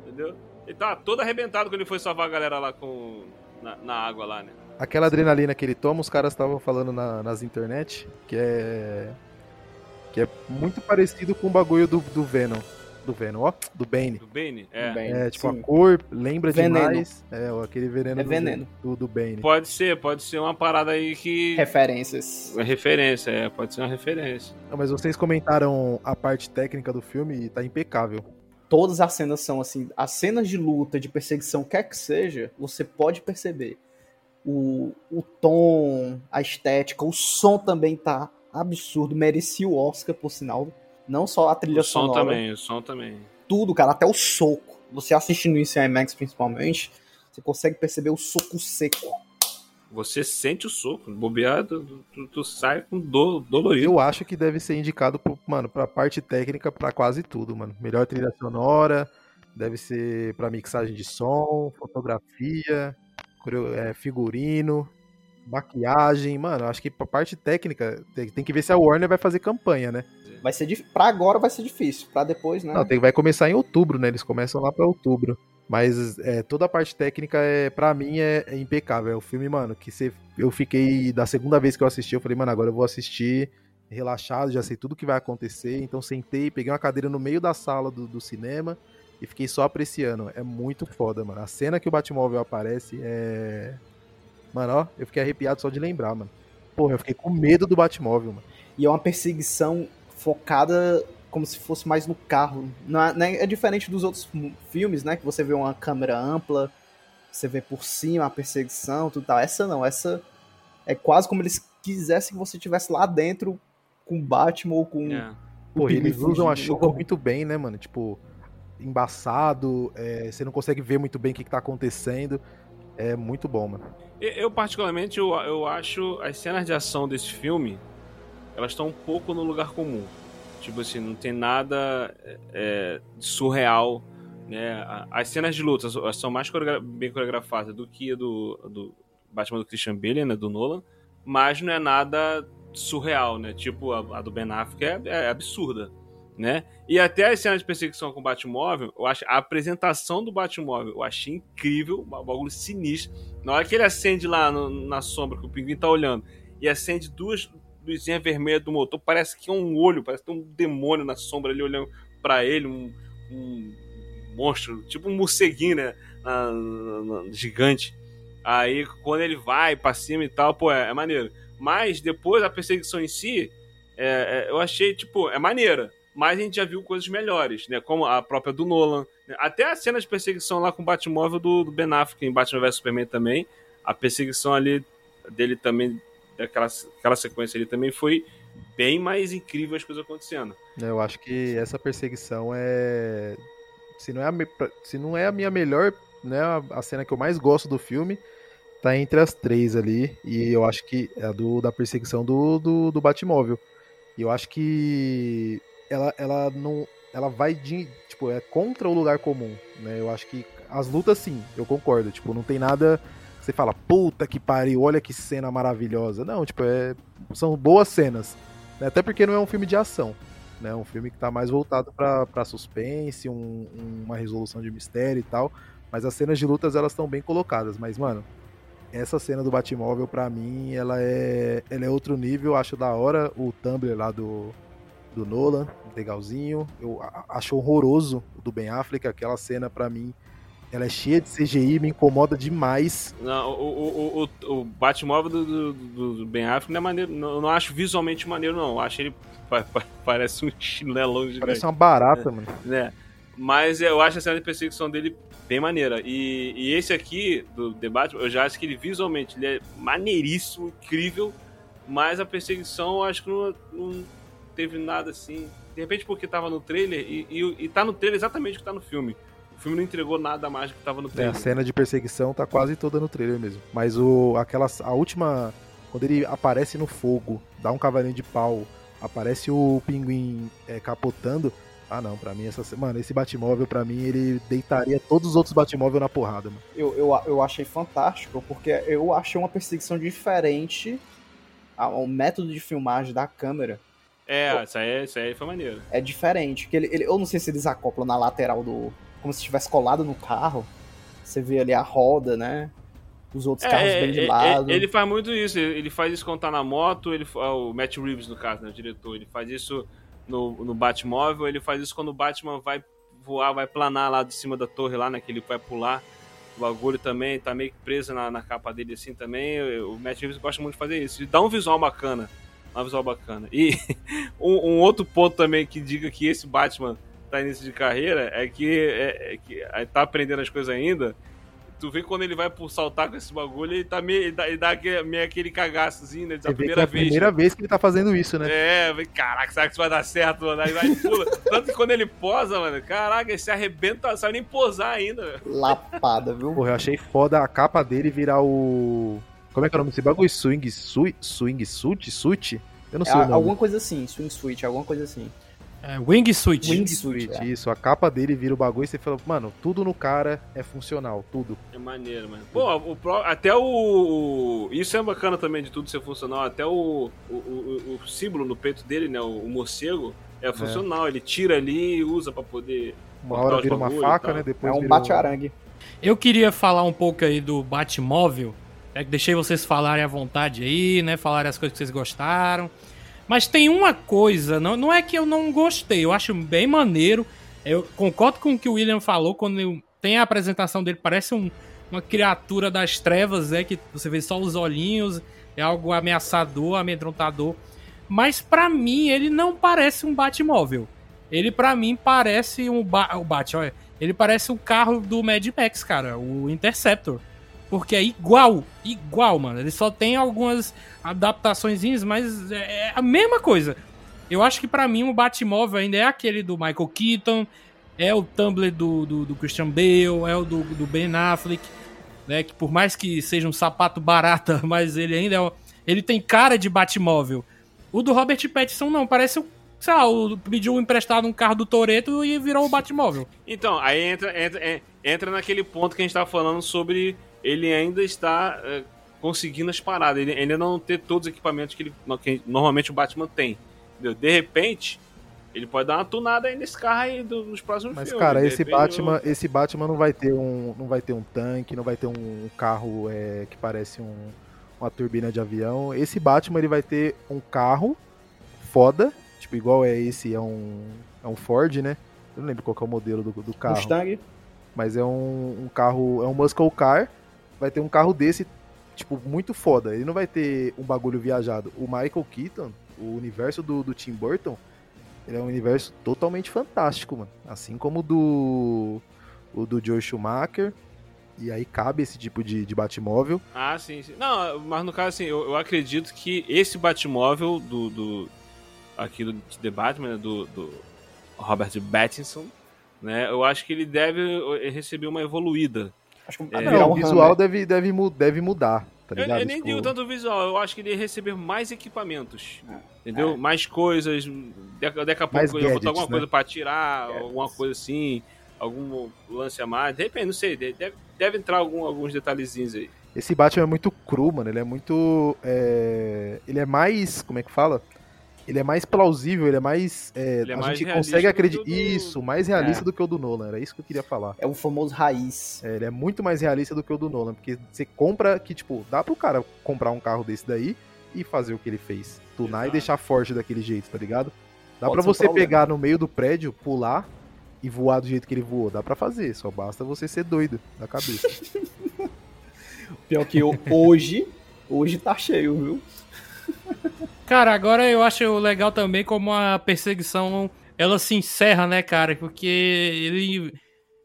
entendeu? Ele tá todo arrebentado quando ele foi salvar a galera lá com, na, na água lá, né? Aquela adrenalina que ele toma, os caras estavam falando na- nas internet, que é. que é muito parecido com o bagulho do, do Venom. Do Venom, ó, do Bane. Do Bane. É. Bem, É, tipo, sim. a cor lembra Veneno. demais. É, ó, aquele veneno, É do, veneno. Do, do Bane. Pode ser, pode ser uma parada aí que. Referências. Uma referência, é, pode ser uma referência. Não, mas vocês comentaram a parte técnica do filme e tá impecável. Todas as cenas são assim, as cenas de luta, de perseguição, quer que seja, você pode perceber. O, o tom, a estética, o som também tá absurdo, merecia o Oscar, por sinal. Não só a trilha O som sonora. também, o som também. tudo, cara, até o soco. Você assistindo isso em IMAX principalmente, você consegue perceber o soco seco. Você sente o soco, bobeado, tu, tu- tu sai com do, dolorido. Eu acho que deve ser indicado, pro, mano, pra parte técnica, pra quase tudo, mano. Melhor trilha sonora, deve ser pra mixagem de som, fotografia, é, figurino, maquiagem, mano. Acho que pra parte técnica, tem, tem que ver se a Warner vai fazer campanha, né? Vai ser dif... Pra agora vai ser difícil, pra depois, né? Não, tem, vai começar em outubro, né? Eles começam lá pra outubro. Mas é, toda a parte técnica, é, pra mim, é, é impecável. É o filme, mano, que você, eu fiquei. Da segunda vez que eu assisti, eu falei, mano, agora eu vou assistir relaxado, já sei tudo que vai acontecer. Então sentei, peguei uma cadeira no meio da sala do, do cinema e fiquei só apreciando. É muito foda, mano. A cena que o Batmóvel aparece é. Mano, ó, eu fiquei arrepiado só de lembrar, mano. Porra, eu fiquei com medo do Batmóvel, mano. E é uma perseguição focada como se fosse mais no carro. Não é, né, é diferente dos outros filmes, né? Que você vê uma câmera ampla, você vê por cima a perseguição, tudo tal. Essa não, essa é quase como eles quisessem que você estivesse lá dentro com o Batman ou com É. o Pô, eles usam a chuva muito bem, né, mano? Tipo, embaçado, é, você não consegue ver muito bem o que, que tá acontecendo. É muito bom, mano. Eu, eu, particularmente, eu, eu acho as cenas de ação desse filme, elas estão um pouco no lugar comum. Tipo assim, não tem nada é, surreal, né? As cenas de luta são mais coreogra- bem coreografadas do que a do, do Batman do Christian Bale, né? Do Nolan. Mas não é nada surreal, né? Tipo, a, a do Ben Affleck é, é absurda, né? E até as cenas de perseguição com o Batmóvel, eu acho a apresentação do Batmóvel, eu achei incrível, um bagulho sinistro. Na hora que ele acende lá no- na sombra, que o pinguim tá olhando, e acende duas luzinhas vermelhas do motor, parece que é um olho, parece que tem um demônio na sombra ali olhando pra ele, um, um monstro, tipo um morceguinho, né? gigante. Aí quando ele vai pra cima e tal, pô, é, é maneiro. Mas depois a perseguição em si, é- é, eu achei, tipo, é maneira. Mas a gente já viu coisas melhores, né? Como a própria do Nolan. né? Até a cena de perseguição lá com o Batmóvel do, do Ben Affleck em Batman vs Superman também. A perseguição ali dele também, daquela aquela sequência ali também foi bem mais incrível as coisas acontecendo. Eu acho que essa perseguição é. Se não é a, se não é a minha melhor, né? A a cena que eu mais gosto do filme, tá entre as três ali. E eu acho que é a do, da perseguição do, do, do Batmóvel. E eu acho que ela, ela não. Ela vai de. Tipo, é contra o lugar comum. Né? Eu acho que as lutas, sim, eu concordo. Tipo, não tem nada. Você fala, puta que pariu, olha que cena maravilhosa. Não, tipo, é, são boas cenas. né? Até porque não é um filme de ação. Né? É um filme que tá mais voltado pra suspense, um- uma resolução de mistério e tal. Mas as cenas de lutas, elas estão bem colocadas. Mas, mano, essa cena do Batmóvel, pra mim, ela é, ela é outro nível. Acho da hora o Tumblr lá do, do Nolan, legalzinho. Eu acho horroroso o do Ben Affleck. Aquela cena, pra mim, ela é cheia de CGI, me incomoda demais. Não, o, o, o, o Batmóvel do, do, do- Ben Affleck não é maneiro. Não, eu não acho visualmente maneiro, não. Eu acho ele pa- pa- parece um chinelão gigante. Parece uma barata, mano. né? Mas eu acho a cena de perseguição dele bem maneira. E, e esse aqui, do debate, eu já acho que ele visualmente ele é maneiríssimo, incrível, mas a perseguição eu acho que não, não teve nada assim. De repente porque tava no trailer, e, e, e tá no trailer exatamente o que tá no filme. O filme não entregou nada mais que tava no É, a trailer. cena de perseguição tá quase toda no trailer mesmo. Mas o, aquela, a última. Quando ele aparece no fogo, dá um cavalinho de pau, aparece o pinguim é, capotando. Ah, não, pra mim, essa. Mano, esse Batmóvel, pra mim, ele deitaria todos os outros Batmóvel na porrada, mano. Eu, eu, eu achei fantástico, porque eu achei uma perseguição diferente. a- O método de filmagem da câmera É, isso aí, isso aí foi maneiro. é diferente. Que ele, ele- eu não sei se eles acoplam na lateral do. Como se estivesse colado no carro. Você vê ali a roda, né? Os outros carros É, bem de é, é, lado. Ele faz muito isso. Ele faz isso quando tá na moto. Ele, fa- o Matt Reeves, no caso, né, o diretor. Ele faz isso no, no Batmóvel. Ele faz isso quando o Batman vai voar, vai planar lá de cima da torre, lá, né? Que ele vai pular. O bagulho também tá meio que preso na, na capa dele assim também. O Matt Reeves gosta muito de fazer isso. E dá um visual bacana. Dá um visual bacana. E um, um outro ponto também que diga que esse Batman tá início de carreira é que, é, é que é, tá aprendendo as coisas ainda. Tu vê quando ele vai por saltar com esse bagulho, ele tá meio. Ele dá, ele dá aquele, meio aquele cagaçozinho, né? Da primeira é a vez. primeira né? vez que ele tá fazendo isso, né? É, caraca, será que isso vai dar certo, mano? Aí vai e pula. Tanto que quando ele posa, mano, caraca, ele se arrebenta, não sabe nem posar ainda, velho. Lapada, viu? Porra, eu achei foda a capa dele virar o. Como é que é o nome desse bagulho? Swing, sui, swing suit? Suit? Eu não É, sei o nome. alguma coisa assim, swing switch, alguma coisa assim. É, Wingsuit. Wing- Suit, é. isso. A capa dele vira o bagulho e você fala, mano, tudo no cara é funcional, tudo. É maneiro, mano. Pô, o, até o. Isso é bacana também de tudo ser funcional. Até o, o, o, o símbolo no peito dele, né? O, o morcego, é funcional. Ele tira ali e usa pra poder. Uma hora vira uma faca, né? É Depois um vira bate-arangue. Eu queria falar um pouco aí do Batmóvel. É que deixei vocês falarem à vontade aí, né? Falarem as coisas que vocês gostaram. Mas tem uma coisa, não, não é que eu não gostei, eu acho bem maneiro. Eu concordo com o que o William falou quando tem a apresentação dele, parece um- uma criatura das trevas, né? Que você vê só os olhinhos, é algo ameaçador, amedrontador. Mas pra mim ele não parece um Batmóvel. Ele pra mim parece um ba o Bat, olha, ele parece um carro do Mad Max, cara, o Interceptor. Porque é igual, igual, mano. Ele só tem algumas adaptações, mas é é a mesma coisa. Eu acho que pra mim o Batmóvel ainda é aquele do Michael Keaton, é o Tumblr do, do, do Christian Bale, é o do, do Ben Affleck, né? Que por mais que seja um sapato barata, mas ele ainda é. o- Ele tem cara de Batmóvel. O do Robert Pattinson não, parece um. Sei lá, o- pediu emprestado um carro do Toreto e virou o Batmóvel. Então, aí entra, entra, entra naquele ponto que a gente tava falando sobre ele ainda está é, conseguindo as paradas. Ele ainda não ter todos os equipamentos que, ele, que normalmente o Batman tem. Entendeu? De repente, ele pode dar uma tunada aí nesse carro aí do- nos próximos Mas, filmes. cara, De esse repente, Batman, esse Batman não vai ter um, não vai ter um tanque, não vai ter um carro é, que parece um- uma turbina de avião. Esse Batman ele vai ter um carro foda, tipo igual é esse, é um, é um Ford, né? Eu não lembro qual que é o modelo do, do carro, Mustang. mas é um, um carro, é um muscle car. Vai ter um carro desse, tipo muito foda. Ele não vai ter um bagulho viajado. O Michael Keaton, o universo do, do Tim Burton, ele é um universo totalmente fantástico, mano. Assim como do o do Joe Schumacher. E aí cabe esse tipo de, de Batmóvel. Ah, sim, sim. Não, mas no caso, assim, eu, eu acredito que esse Batmóvel do. do aqui do The Batman, do, do Robert Pattinson, né? Eu acho que ele deve eh, receber uma evoluída. Acho que É. Não, o visual Hammer. deve, deve, deve mudar, tá Eu, eu nem Tipo, digo tanto visual, eu acho que ele ia receber mais equipamentos. É. Entendeu? Mais coisas. Daqui, daqui a pouco Mais vai botar alguma né? coisa pra tirar, Gadgets. alguma coisa assim, algum lance a mais. De repente, não sei, de- deve, deve entrar algum- alguns detalhezinhos aí. Esse Batman é muito cru, mano. Ele é muito. é, Ele é mais. Como é que fala? Ele é mais plausível, ele é mais. é, Ele é a mais gente consegue acreditar. do- Isso, mais realista É. do que o do Nolan. Era isso que eu queria falar. É o famoso raiz. É, ele é muito mais realista do que o do Nolan. Porque você compra que, tipo, dá pro cara comprar um carro desse daí e fazer o que ele fez. Tunar e Exato. deixar forte daquele jeito, tá ligado? Dá um você problema. pegar no meio do prédio, pular e voar do jeito que ele voou. Dá pra fazer, só basta você ser doido da cabeça. Pior que eu- hoje, hoje tá cheio, viu? Cara, agora eu acho legal também como a perseguição ela se encerra, né, cara? Porque ele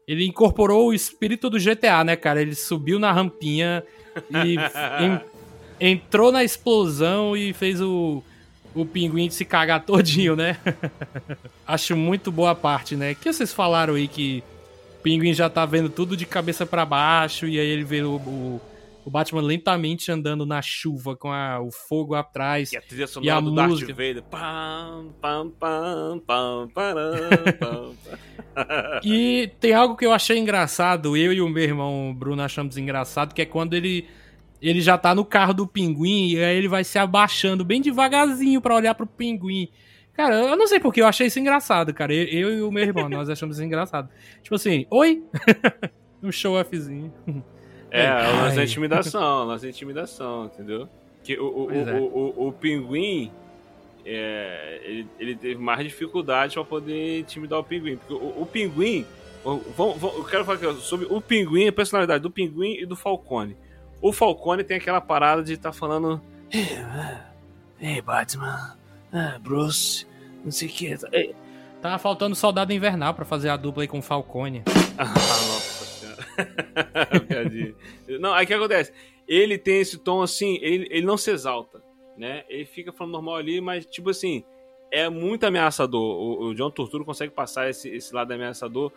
ele incorporou o espírito do GTA, né, cara? Ele subiu na rampinha e en- entrou na explosão e fez o o pinguim se cagar todinho, né? acho muito boa a parte, né? Que vocês falaram aí que o pinguim já tá vendo tudo de cabeça pra baixo e aí ele vê o, o, o Batman lentamente andando na chuva com a- o fogo atrás. E a trilha E sonora a do música? Darth Vader. Pam, pam, pam, pam, param, pam. E tem algo que eu achei engraçado, eu e o meu irmão Bruno achamos engraçado, que é quando ele ele já tá no carro do pinguim e aí ele vai se abaixando bem devagarzinho pra olhar pro pinguim. Cara, eu não sei porque eu achei isso engraçado, cara. Eu, eu e o meu irmão, nós achamos isso engraçado. Tipo assim, oi? um show offzinho. É, Ai. o lance da intimidação, o lance da intimidação, entendeu? Que o, o, é. o, o, o pinguim, é, ele, ele teve mais dificuldade pra poder intimidar o pinguim. Porque o, o pinguim, o- vamos- vamos- eu quero falar aqui sobre o pinguim, a personalidade do pinguim e do Falcone. O Falcone tem aquela parada de estar falando. Ei, Ei, Batman, ah, Bruce, não sei o que. Tava faltando soldado invernal pra fazer a dupla aí com o Falcone. Ah. Piadinha. não, aí o que acontece? Ele tem esse tom assim, ele, ele não se exalta, né? Ele fica falando normal ali, mas tipo assim, é muito ameaçador. O, o John Torturo consegue passar esse, esse lado ameaçador.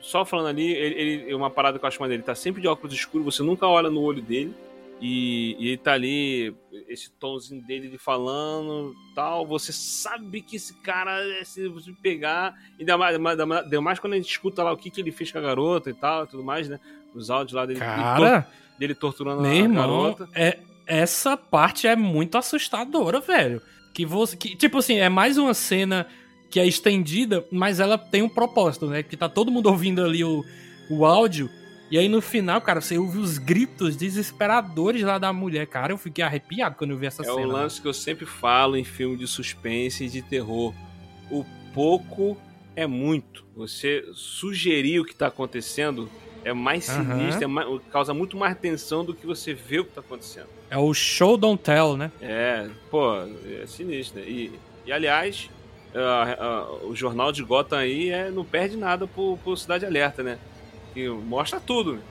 Só falando ali, ele, ele- uma parada que eu acho maneiro, ele tá sempre de óculos escuros, você nunca olha no olho dele. E, e ele tá ali, esse tomzinho dele de falando tal. Você sabe que esse cara, se você pegar. Ainda mais, ainda mais, quando a gente escuta lá o que, que ele fez com a garota e tal, tudo mais, né? Os áudios lá dele, Cara, dele torturando a irmão, garota. é, essa parte é muito assustadora, velho. Que você. Que, tipo assim, é mais uma cena que é estendida, mas ela tem um propósito, né? Que tá todo mundo ouvindo ali o, o áudio. E aí no final, cara, você ouve os gritos desesperadores lá da mulher. Cara, eu fiquei arrepiado quando eu vi essa É cena. o lance que eu sempre falo em filme de suspense e de terror. O pouco é muito. Você sugerir o que tá acontecendo é mais Aham. sinistro, é mais- causa muito mais tensão do que você vê o que tá acontecendo. É o show don't tell, né? É, pô, é sinistro. né? E, e aliás, ah, ah, o jornal de Gotham aí é, não perde nada pro, pro Cidade Alerta, né? Que mostra tudo. né?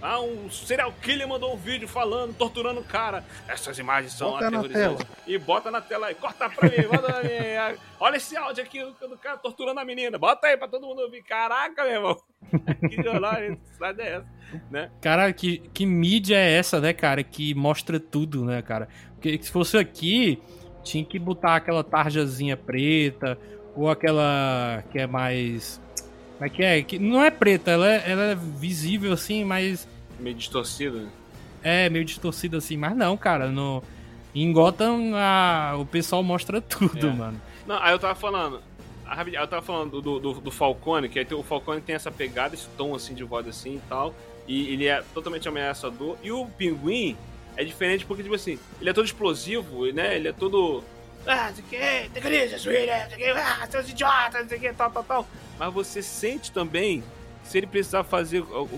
Ah, um serial killer mandou um vídeo falando, torturando o cara. Essas imagens são Bota na aterrorizantes. E bota na tela aí, corta pra mim, bota mim. Ah, Olha esse áudio aqui do cara torturando a menina. Bota aí pra todo mundo ouvir. Caraca, meu irmão. que jornal é cidade é essa? Né? Cara, que, que mídia é essa, né, cara? Que mostra tudo, né, cara? Porque se fosse aqui, tinha que botar aquela tarjazinha preta, ou aquela que é mais. Como é que é? Que não é preta, ela é, ela é visível assim, mas Meio distorcido. né? é meio distorcida assim. Mas não, cara, no. Em Gotham, a- o pessoal mostra tudo, É. mano. Não, aí eu tava falando. Eu tava falando do, do, do Falcone, que aí tem- o Falcone tem essa pegada, esse tom assim de voz assim e tal. E ele é totalmente ameaçador. E o pinguim é diferente porque, tipo assim, ele é todo explosivo, né? Ele é todo. Ah, não sei o que, tem não sei o que, ah, seus idiotas, não sei o que, tal, tal, tal. Mas você sente também que se ele precisar fazer o,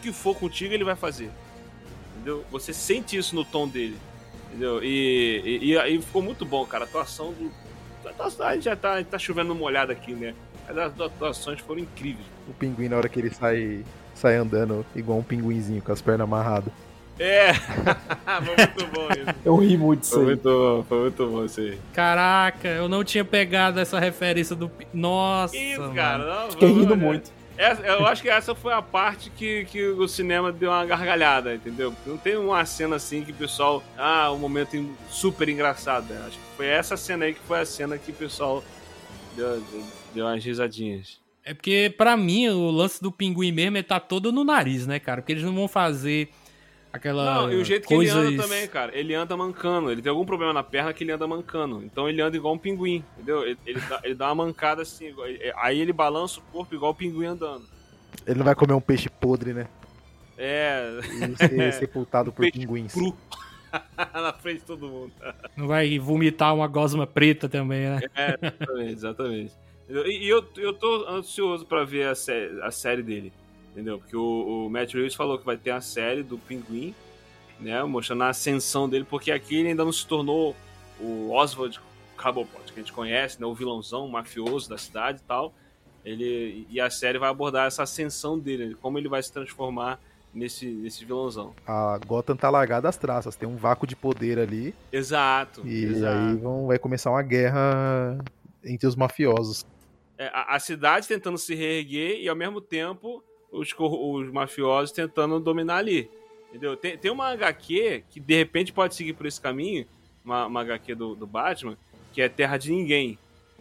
que for contigo, ele vai fazer. Entendeu? Você sente isso no tom dele. Entendeu? E, e, e aí ficou muito bom, cara. A atuação do. A já tá, tá chovendo molhado aqui, né? Mas as atuações foram incríveis. O pinguim, na hora que ele sai, sai andando igual um pinguinzinho, com as pernas amarradas. É! foi muito bom isso. Eu ri muito disso Foi aí. muito bom, foi muito bom isso aí. Caraca, eu não tinha pegado essa referência do. Nossa! Isso, mano. cara. Não, Fiquei rindo olhar. muito. Essa- eu acho que essa foi a parte que, que o cinema deu uma gargalhada, entendeu? Não tem uma cena assim que o pessoal. Ah, um momento super engraçado. né? Acho que foi essa cena aí que foi a cena que o pessoal deu, deu, deu umas risadinhas. É porque, pra mim, o lance do pinguim mesmo é tá todo no nariz, né, cara? Porque eles não vão fazer aquela. Não, e o jeito que coisas... ele anda também, cara. Ele anda mancando. Ele tem algum problema na perna que ele anda mancando. Então ele anda igual um pinguim, entendeu? Ele, ele dá, ele dá uma mancada assim. igual- ele- Aí ele balança o corpo igual o pinguim andando. Ele não vai comer um peixe podre, né? É, E ser sepultado por Peixe pinguins. cru. na frente de todo mundo. Não vai vomitar uma gosma preta também, né? É, exatamente, exatamente. E, e eu, eu tô ansioso pra ver a, sé a série dele, entendeu? Porque o, o Matt Reeves falou que vai ter a série do Pinguim, né? Mostrando a ascensão dele, porque aqui ele ainda não se tornou o Oswald Cobblepot, que a gente conhece, né? O vilãozão, o mafioso da cidade e tal. Ele, e a série vai abordar essa ascensão dele, como ele vai se transformar nesse, nesse vilãozão. A Gotham tá largada às traças, tem um vácuo de poder ali. Exato. E exato. aí vão, vai começar uma guerra entre os mafiosos. É, a, a cidade tentando se reerguer e ao mesmo tempo os, os mafiosos tentando dominar ali. Entendeu? Tem, tem uma HQ que de repente pode seguir por esse caminho, uma, uma HQ do, do Batman, que é Terra de Ninguém.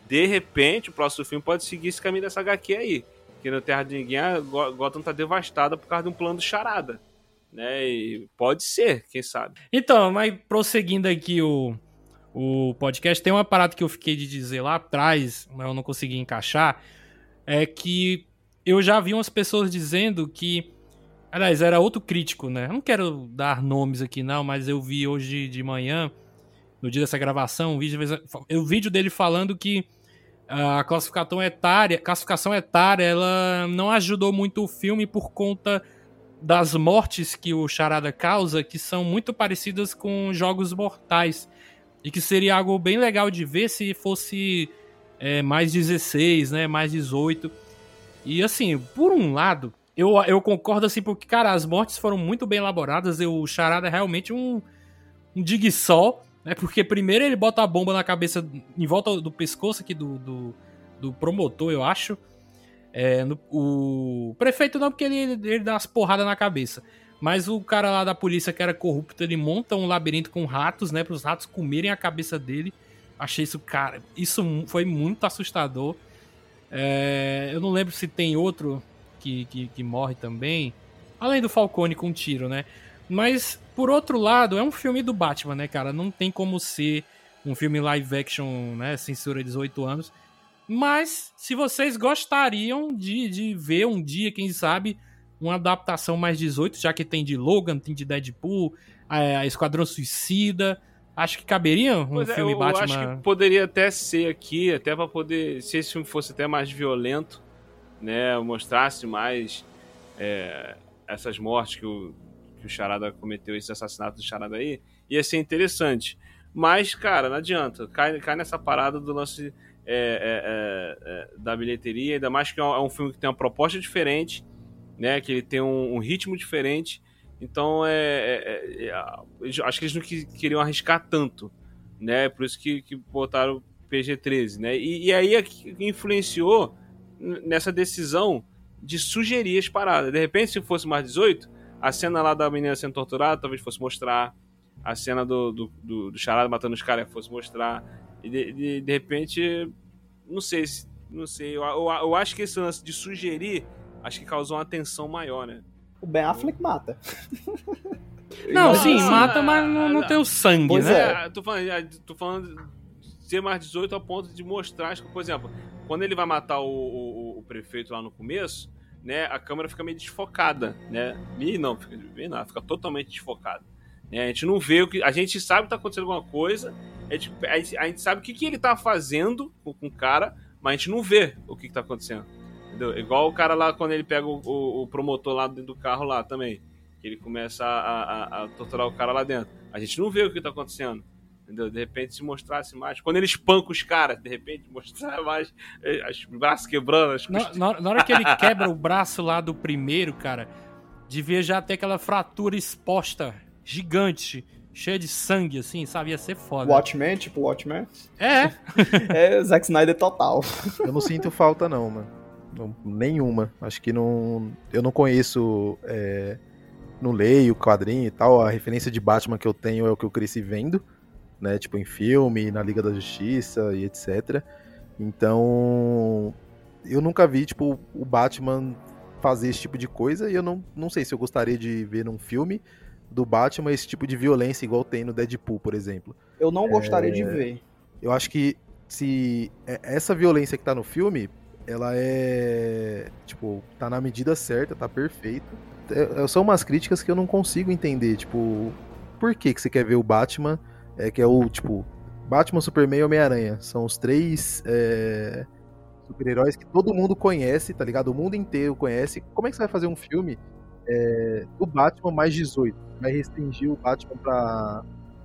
De repente, o próximo filme pode seguir esse caminho dessa HQ aí. Que no Terra de Ninguém a Go- Gotham tá devastada por causa de um plano de charada. Né? E pode ser, quem sabe. Então, mas prosseguindo aqui o, o podcast, tem uma parada que eu fiquei de dizer lá atrás, mas eu não consegui encaixar, é que eu já vi umas pessoas dizendo que, aliás, era outro crítico, né? Eu não quero dar nomes aqui não, mas eu vi hoje de manhã, no dia dessa gravação, um vídeo, o vídeo dele falando que a classificação etária, classificação etária, ela não ajudou muito o filme por conta das mortes que o Charada causa, que são muito parecidas com jogos mortais. E que seria algo bem legal de ver se fosse é, mais 16, né? Mais 18. E assim, por um lado, eu, eu concordo assim, porque, cara, as mortes foram muito bem elaboradas. E o Charada é realmente um, um dig só, né? Porque primeiro ele bota a bomba na cabeça, em volta do pescoço aqui do, do, do promotor, eu acho. É, no- o prefeito não, porque ele, ele dá umas porradas na cabeça. Mas o cara lá da polícia que era corrupto, ele monta um labirinto com ratos, né? Para os ratos comerem a cabeça dele. Achei isso, cara, isso foi muito assustador. É, eu não lembro se tem outro que, que, que morre também. Além do Falcone com um tiro, né? Mas, por outro lado, é um filme do Batman, né, cara? Não tem como ser um filme live action, né? Censura 18 anos. Mas, se vocês gostariam de, de ver um dia, quem sabe, uma adaptação mais 18, já que tem de Logan, tem de Deadpool, a, a Esquadrão Suicida. Acho que caberia um Pois é, filme eu Batman. acho que poderia até ser aqui, até pra poder. Se esse filme fosse até mais violento, né? Mostrasse mais é, essas mortes que o, que o Charada cometeu, esse assassinato do Charada aí, ia ser interessante. Mas, cara, não adianta. Cai, cai nessa parada do lance é, é, é, é, da bilheteria, ainda mais que é um, é um filme que tem uma proposta diferente, né? Que ele tem um, um ritmo diferente. Então, é, é- é- é- acho que eles não queriam arriscar tanto, né? Por isso que, que botaram PG-13, né? E, e aí é influenciou nessa decisão de sugerir as paradas. De repente, se fosse mais 18, a cena lá da menina sendo torturada talvez fosse mostrar, a cena do, do, do, do charada matando os caras fosse mostrar, e de, de, de repente, não sei, se- não sei, eu, eu, eu acho que esse lance de sugerir, acho que causou uma tensão maior, né? O Ben Affleck mata. Não, Não, sim, não, mata, não, mas não, não não. tem o sangue, Pois né? é. É, tô falando, é, tô falando de ser mais 18 a ponto de mostrar, acho que, por exemplo, quando ele vai matar o, o- o prefeito lá no começo, né, a câmera fica meio desfocada, né? E não, fica, não, fica totalmente desfocada. Né? A gente não vê o que. A gente sabe que tá acontecendo alguma coisa, a gente, a gente- a gente sabe o que, que ele tá fazendo com, com o cara, mas a gente não vê o que, que tá acontecendo. Entendeu? Igual o cara lá, quando ele pega o, o- o promotor lá dentro do carro lá também. Que ele começa a, a- a torturar o cara lá dentro. A gente não vê o que tá acontecendo. Entendeu? De repente, se mostrasse mais. Quando ele espanca os caras, de repente, mostrar mais eh, os braços quebrando, as Na, costas. na- na hora que ele quebra o braço lá do primeiro, cara, devia já ter aquela fratura exposta gigante, cheia de sangue, assim, sabe? Ia ser foda. Watchmen, tipo Watchmen. É, É Zack Snyder total. Eu não sinto falta, não, mano. Não- nenhuma. Acho que não. Eu não conheço. é, não leio quadrinho e tal. A referência de Batman que eu tenho é o que eu cresci vendo, né? Tipo, em filme, na Liga da Justiça e etc. Então. Eu nunca vi, tipo, o Batman fazer esse tipo de coisa e eu não, não sei se eu gostaria de ver num filme do Batman esse tipo de violência igual tem no Deadpool, por exemplo. Eu não gostaria É. de ver. Eu acho que se é- essa violência que tá no filme, ela é. Tipo, tá na medida certa, tá perfeito. É- é- são umas críticas que eu não consigo entender. Tipo, por que, que você quer ver o Batman? É que é o, tipo, Batman, Superman e Homem-Aranha. São os três é, super-heróis que todo mundo conhece, tá ligado? O mundo inteiro conhece. Como é que você vai fazer um filme é, do Batman mais 18? Vai restringir o Batman pra,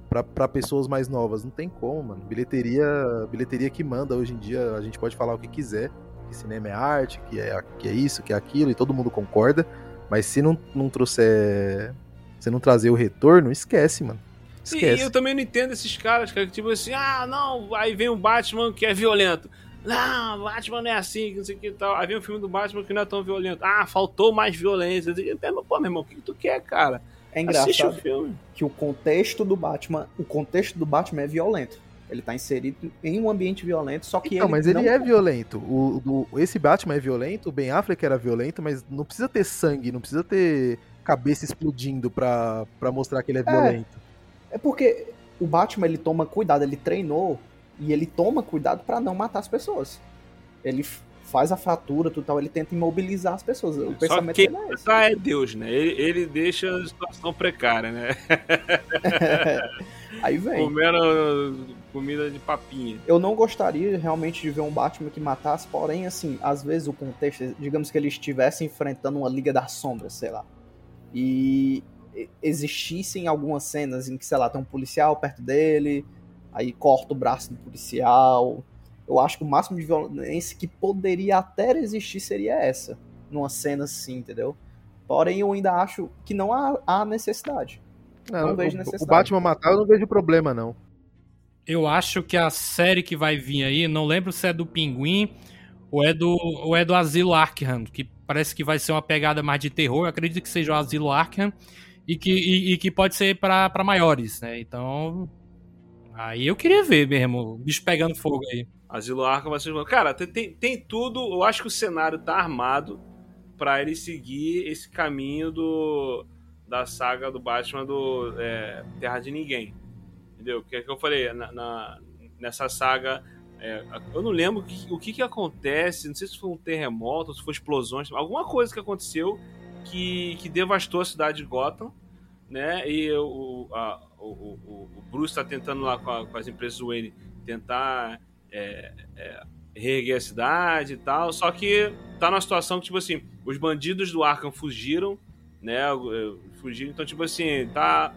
pra, pra pessoas mais novas. Não tem como, mano. Bilheteria, bilheteria que manda hoje em dia, a gente pode falar o que quiser. Que cinema é arte, que é, que é isso, que é aquilo, e todo mundo concorda. Mas se não, não trouxer. Se não trazer o retorno, esquece, mano. E Esquece. eu também não entendo esses caras, cara, que tipo assim, ah, não, aí vem um Batman que é violento. Não, o Batman não é assim, que não sei o que e tal. Aí vem um filme do Batman que não é tão violento. Ah, faltou mais violência. Pô, meu irmão, o que que tu quer, cara? É Assiste o engraçado filme. que o contexto do Batman, o contexto do Batman é violento. Ele tá inserido em um ambiente violento, só que Não, ele mas ele não é violento. O, o- esse Batman é violento, o Ben Affleck era violento, mas não precisa ter sangue, não precisa ter cabeça explodindo pra, pra mostrar que ele é violento. É porque o Batman ele toma cuidado, ele treinou e ele toma cuidado pra não matar as pessoas. Ele faz a fratura, tudo tal, ele tenta imobilizar as pessoas. O Só pensamento que dele é esse. é Deus, né? Ele, ele deixa a situação precária, né? Aí vem. Comendo comida de papinha. Eu não gostaria realmente de ver um Batman que matasse, porém, assim, às vezes o contexto, digamos que ele estivesse enfrentando uma Liga das Sombras, sei lá, e existissem algumas cenas em que, sei lá, tem um policial perto dele, aí corta o braço do policial. Eu acho que o máximo de violência que poderia até existir seria essa, numa cena assim, entendeu? Porém, eu ainda acho que não há, há necessidade. Não vejo o- necessidade. O Batman matar, eu não vejo problema, não. Eu acho que a série que vai vir aí, não lembro se é do Pinguim ou é do, ou é do Asilo Arkham, que parece que vai ser uma pegada mais de terror. Eu acredito que seja o Asilo Arkham e que, e, e que pode ser pra maiores, né? Então. Aí eu queria ver mesmo, o bicho pegando fogo aí. Asilo Arkham vai ser... Cara, tem, tem, tudo... Eu acho que o cenário tá armado pra ele seguir esse caminho do da saga do Batman do é, Terra de Ninguém. Entendeu? Que é que eu falei, na, na- nessa saga... é, eu não lembro o que, o que que acontece, não sei se foi um terremoto, se foi explosões, alguma coisa que aconteceu que, que devastou a cidade de Gotham, né? E o, a- o, o, o Bruce está tentando lá com, a- com as empresas Wayne tentar é, é, reerguer a cidade e tal. Só que tá numa situação que, tipo assim, os bandidos do Arkham fugiram, né? Fugiram, então, tipo assim, tá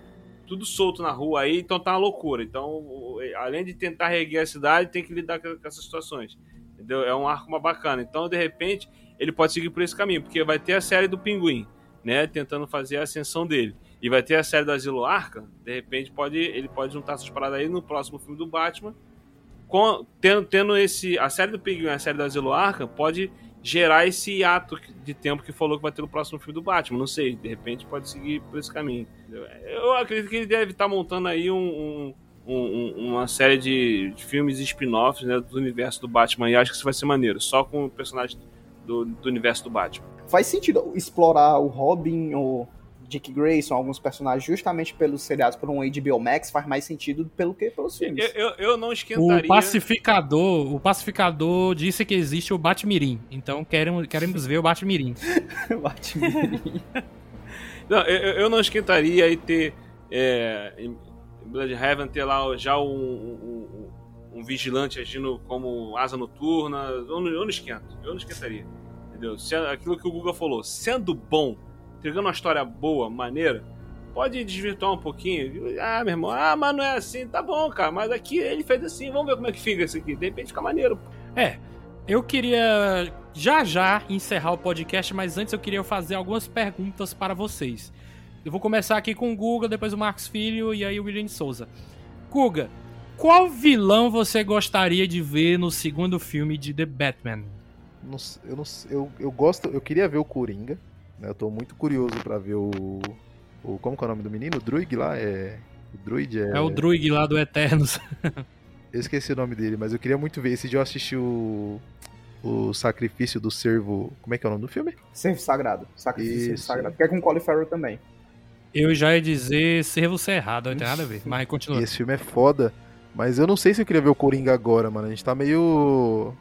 tudo solto na rua aí, então tá uma loucura. Então, além de tentar reerguer a cidade, tem que lidar com, essas situações. Entendeu? É um arco bacana. Então, de repente, ele pode seguir por esse caminho, porque vai ter a série do Pinguim, né? Tentando fazer a ascensão dele. E vai ter a série do Asilo Arkham, de repente pode, ele pode juntar essas paradas aí no próximo filme do Batman. Com, tendo, tendo esse. A série do Pinguim a série do Asilo Arkham pode gerar esse ato de tempo que falou que vai ter no próximo filme do Batman. Não sei, de repente pode seguir por esse caminho. Eu acredito que ele deve estar montando aí um, um- um- uma série de, de filmes spin-offs né, do universo do Batman. E acho que isso vai ser maneiro, só com o personagem do, do universo do Batman. Faz sentido explorar o Robin, o Dick Grayson, alguns personagens, justamente pelos seriados por um HBO Max, faz mais sentido pelo que pelos Eu, filmes. eu, eu não O esquentaria. pacificador, o pacificador disse que existe o Batmirim. Então queremos, queremos ver o Batmirim. Batman. Não, eu, eu- eu não esquentaria e ter. É, Bloodhaven ter lá já um, um- um- um vigilante agindo como asa noturna. Eu não, eu não esquento. Eu não esquentaria. Entendeu? Se, aquilo que o Guga falou, sendo bom, entregando uma história boa, maneira, pode desvirtuar um pouquinho. Ah, meu irmão, ah, mas não é assim. Tá bom, cara, mas aqui ele fez assim. Vamos ver como é que fica isso aqui. De repente fica maneiro. É, eu queria já já encerrar o podcast, mas antes eu queria fazer algumas perguntas para vocês. Eu vou começar aqui com o Guga, depois o Marcos Filho e aí o William de Souza. Guga, qual vilão você gostaria de ver no segundo filme de The Batman? eu, não eu, eu gosto, eu queria ver o Coringa? Eu tô muito curioso pra ver o, o como que é o nome do menino? O Druig lá é o Druid é, É o Druig lá do Eternos. Eu esqueci o nome dele, mas eu queria muito ver. Esse dia eu assisti o o sacrifício do servo, como é que é o nome do filme? Servo sagrado. Sacrifício Isso. sagrado. Que é com Colin Farrell também. Eu já ia dizer servo cerrado, não tem nada a ver. Mas E continua. esse filme é foda, mas eu não sei se eu queria ver o Coringa agora, mano. A gente tá meio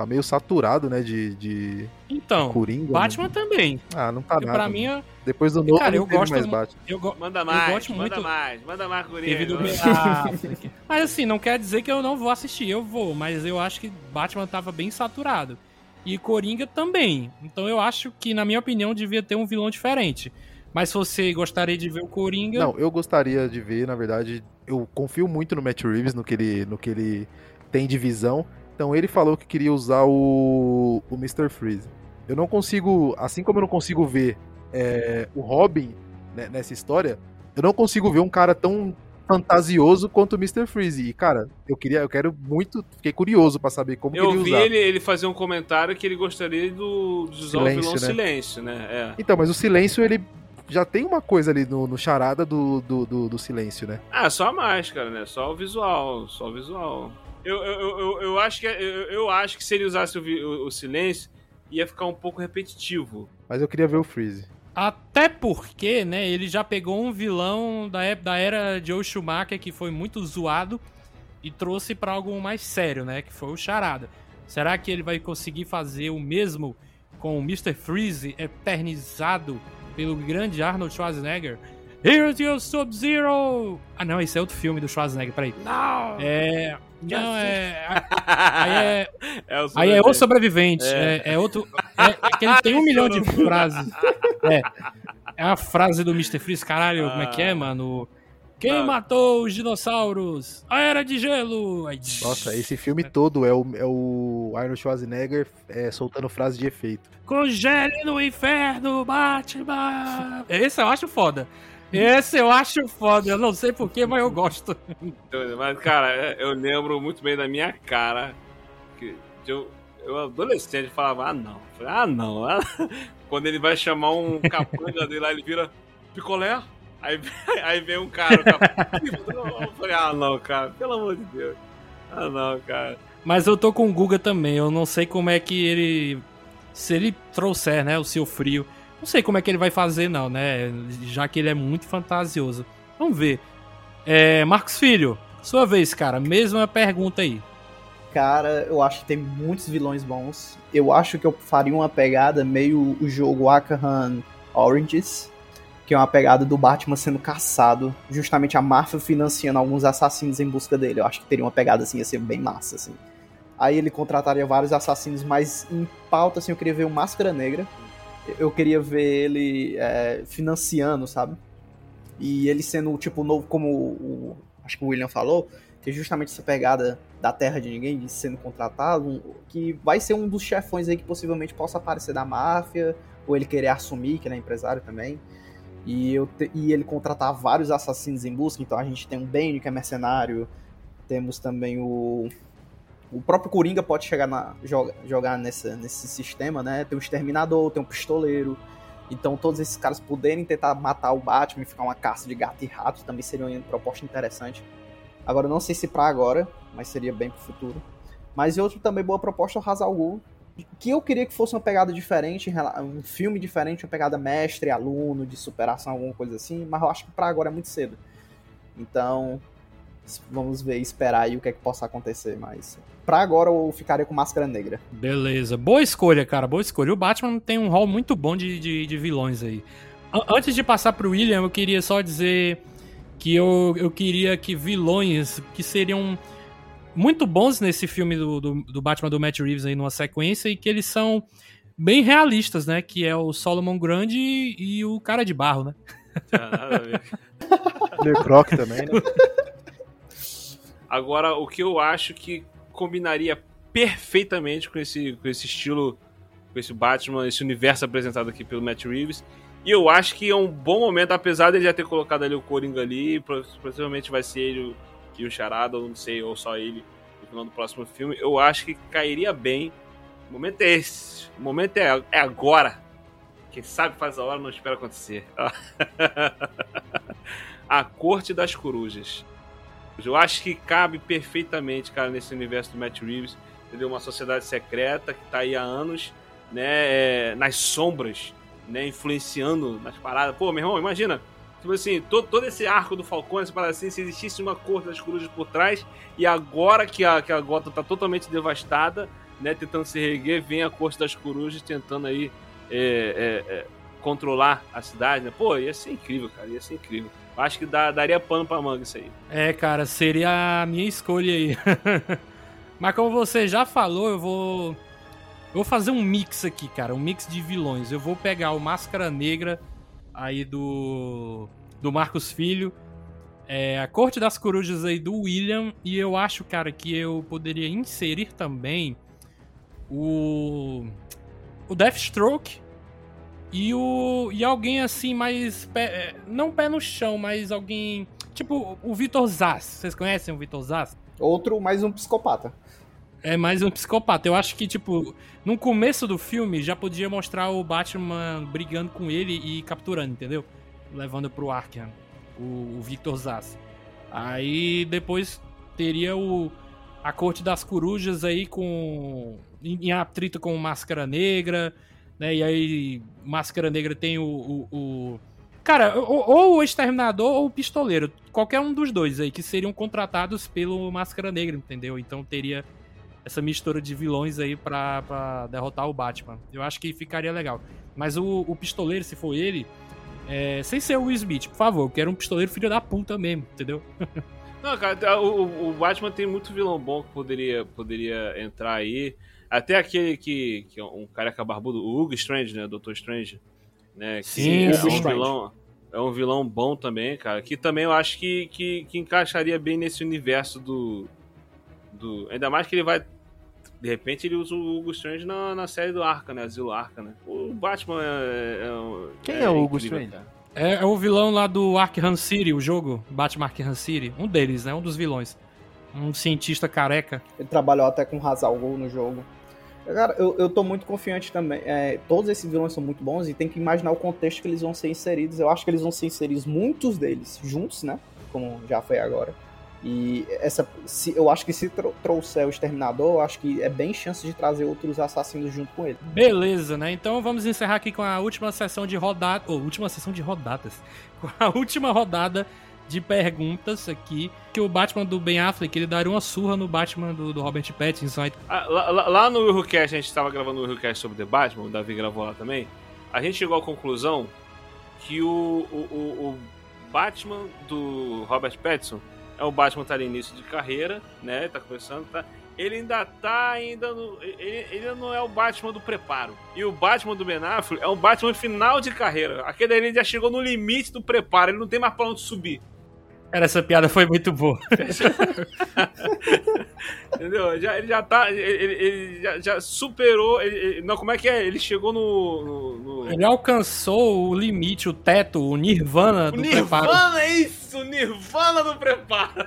tá meio saturado, né, de, de Então, Coringa. Batman mano. também. Ah, não tá Porque nada. pra mano. mim, eu- Depois do novo, Cara, eu gosto mais Batman. eu, go- Manda eu mais, gosto manda muito. mais, manda mais, do Coringa. Affleck. Mas assim, não quer dizer que eu não vou assistir, eu vou, mas eu acho que Batman tava bem saturado. E Coringa também. Então eu acho que, na minha opinião, devia ter um vilão diferente. Mas se você gostaria de ver o Coringa. Não, eu gostaria de ver, na verdade, eu confio muito no Matt Reeves, no que ele, no que ele tem de visão. Então ele falou que queria usar o, o Mr. Freeze. Eu não consigo, assim como eu não consigo ver é, o Robin né, nessa história, eu não consigo ver um cara tão fantasioso quanto o Mr. Freeze. E, cara, eu queria, eu quero muito, fiquei curioso pra saber como que Eu ele ia vi usar. ele, ele fazer um comentário que ele gostaria do, de usar Silêncio, o vilão né? silêncio, né? É. Então, mas o silêncio, ele já tem uma coisa ali no, no charada do, do, do, do silêncio, né? Ah, só a máscara, né? Só o visual, só o visual. Eu, eu, eu, acho que eu, eu acho que se ele usasse o, o- o silêncio, ia ficar um pouco repetitivo. Mas eu queria ver o Freeze. Até porque, né, ele já pegou um vilão da, da era Joe Schumacher que foi muito zoado e trouxe pra algo mais sério, né, que foi o Charada. Será que ele vai conseguir fazer o mesmo com o Mr. Freeze eternizado pelo grande Arnold Schwarzenegger? Here's your Sub-Zero! Ah, não, esse é outro filme do Schwarzenegger, peraí. Não! É. Não, é. Aí é, é o aí é o sobrevivente. sobrevivente. É, é outro. É, é que ele tem um milhão de frases. É. É a frase do Mr. Freeze, caralho, como é que é, mano? Quem Ah. matou os dinossauros? A era de gelo! Aí, Nossa, esse filme todo é o, é o Arnold Schwarzenegger é, soltando frase de efeito. Congele no inferno, Batman! Esse eu acho foda. Esse eu acho foda. Eu não sei porquê, mas eu gosto. Mas, cara, eu lembro muito bem da minha cara. Que eu, eu adolescente, falava, ah, não. Falei, ah, não. Quando ele vai chamar um capanga dele lá, ele vira picolé. Aí, aí vem um cara, o capanga. Eu falei, ah, não, cara, pelo amor de Deus. Ah, não, cara. Mas eu tô com o Guga também. Eu não sei como é que ele. Se ele trouxer, né, o seu frio. Não sei como é que ele vai fazer, não, né? Já que ele é muito fantasioso. Vamos ver. É, Marcos Filho, sua vez, cara. Mesma pergunta aí. Cara, eu acho que tem muitos vilões bons. Eu acho que eu faria uma pegada meio o jogo Arkham Oranges, que é uma pegada do Batman sendo caçado, justamente a máfia financiando alguns assassinos em busca dele. Eu acho que teria uma pegada assim, ia ser bem massa, assim. Aí ele contrataria vários assassinos, mas em pauta, assim, eu queria ver o Máscara Negra. Eu queria ver ele é, financiando, sabe? E ele sendo, tipo, novo, como o, acho que o William falou, que é justamente essa pegada da terra de ninguém, de sendo contratado, que vai ser um dos chefões aí que possivelmente possa aparecer da máfia, ou ele querer assumir, que ele é empresário também. E, eu te- e ele contratar vários assassinos em busca, então a gente tem um Bane, que é mercenário, temos também o. O próprio Coringa pode chegar na, joga- jogar nessa, nesse sistema, né? Tem o Exterminador, tem o Pistoleiro. Então todos esses caras poderem tentar matar o Batman e ficar uma caça de gato e rato também seria uma proposta interessante. Agora não sei se pra agora, mas seria bem pro futuro. Mas e outro também boa proposta é o Hazal Ghul, que eu queria que fosse uma pegada diferente, um filme diferente, uma pegada mestre, aluno, de superação, alguma coisa assim, mas eu acho que pra agora é muito cedo. Então, vamos ver, esperar aí o que é que possa acontecer, mas pra agora eu ficaria com Máscara Negra. Beleza. Boa escolha, cara. Boa escolha. O Batman tem um rol muito bom de, de, de vilões aí. An- Antes de passar pro William, eu queria só dizer que eu, eu queria que vilões que seriam muito bons nesse filme do, do, do Batman do Matt Reeves aí numa sequência e que eles são bem realistas, né? Que é o Solomon Grande e, e o cara de barro, né? Tinha nada a ver. Killer Croc também, né? Agora, o que eu acho que combinaria perfeitamente com esse, com esse estilo, com esse Batman, esse universo apresentado aqui pelo Matt Reeves. E eu acho que é um bom momento, apesar dele já ter colocado ali o Coringa ali, possivelmente vai ser ele e o Charada, ou não sei, ou só ele no final do próximo filme. Eu acho que cairia bem O momento é esse. O momento é, é agora. Quem sabe faz a hora, não espera acontecer. a Corte das Corujas. Eu acho que cabe perfeitamente, cara, nesse universo do Matt Reeves. Entendeu? Uma sociedade secreta que tá aí há anos, né? é, nas sombras, né? Influenciando nas paradas. Pô, meu irmão, imagina. Tipo assim, todo, todo esse arco do Falcone, essa parada assim, se existisse uma corte das corujas por trás, e agora que a, que a Gotham tá totalmente devastada, né? Tentando se reerguer, vem a corte das corujas tentando aí é, é, é, controlar a cidade, né? Pô, ia ser incrível, cara, ia ser incrível. Acho que dá, daria pano pra manga isso aí. É, cara, seria a minha escolha aí. Mas como você já falou, eu vou. Eu vou fazer um mix aqui, cara. Um mix de vilões. Eu vou pegar o Máscara Negra aí do. Do Marcos Filho. É, a Corte das Corujas aí do William. E eu acho, cara, que eu poderia inserir também o. O Deathstroke. E o. E alguém assim, mais. Pé, não pé no chão, mas alguém. Tipo, o Vitor Zaz. Vocês conhecem o Vitor Zaz? Outro, mais um psicopata. É mais um psicopata. Eu acho que, tipo, no começo do filme já podia mostrar o Batman brigando com ele e capturando, entendeu? Levando pro Arkham, o, o Victor Zaz. Aí depois teria o a Corte das Corujas aí com. em, em atrito com Máscara Negra, né? E aí Máscara Negra tem o. o, o... Cara, ou, ou o Exterminador ou o Pistoleiro. Qualquer um dos dois aí, que seriam contratados pelo Máscara Negra, entendeu? Então teria essa mistura de vilões aí pra, derrotar o Batman. Eu acho que ficaria legal. Mas o, o pistoleiro, se for ele, é, sem ser o Will Smith, por favor, eu quero um pistoleiro filho da puta mesmo, entendeu? Não, cara, o, o Batman tem muito vilão bom que poderia, poderia entrar aí. Até aquele que, que é um careca barbudo, o Hugo Strange, né? Doutor Strange. Né, que Sim, é um Strange. vilão. É um vilão bom também, cara. Que também eu acho que, que, que encaixaria bem nesse universo do, do. Ainda mais que ele vai. De repente ele usa o Hugo Strange na, na série do Arca, né? Asilo Arca, né? O Batman é. é um- Quem é o Hugo incrível, Strange? cara. É, é o vilão lá do Arkham City, o jogo, Batman Arkham City. Um deles, né? Um dos vilões. Um cientista careca. Ele trabalhou até com Hazal Gol no jogo. Cara, eu, eu tô muito confiante também. É, todos esses vilões são muito bons e tem que imaginar o contexto que eles vão ser inseridos. Eu acho que eles vão ser inseridos, muitos deles, juntos, né? Como já foi agora. E essa, se, eu acho que se tro- trouxer o Exterminador, eu acho que é bem chance de trazer outros assassinos junto com ele. Beleza, né? Então vamos encerrar aqui com a última sessão de rodada. Ou, última sessão de rodadas. Com a última rodada de perguntas aqui. Que o Batman do Ben Affleck, ele daria uma surra no Batman do, do Robert Pattinson. Ah, lá, lá- no Willcast, a gente estava gravando o Willcast sobre The Batman, o Davi gravou lá também. A gente chegou à conclusão que o, o, o- o Batman do Robert Pattinson é o Batman tá no início de carreira, né? Tá começando, tá. Ele ainda tá ainda no. Ele, ele não é o Batman do preparo. E o Batman do Ben Affleck é um Batman final de carreira. Aquele ali já chegou no limite do preparo, ele não tem mais pra onde subir. Cara, essa piada foi muito boa. Entendeu? Já, ele já tá. Ele, ele- já, já superou. ele- ele- não, como é que é? Ele chegou no. no- no- Ele alcançou o limite, o teto, o Nirvana O do preparo. Nirvana, é isso! o Nirvana do preparo!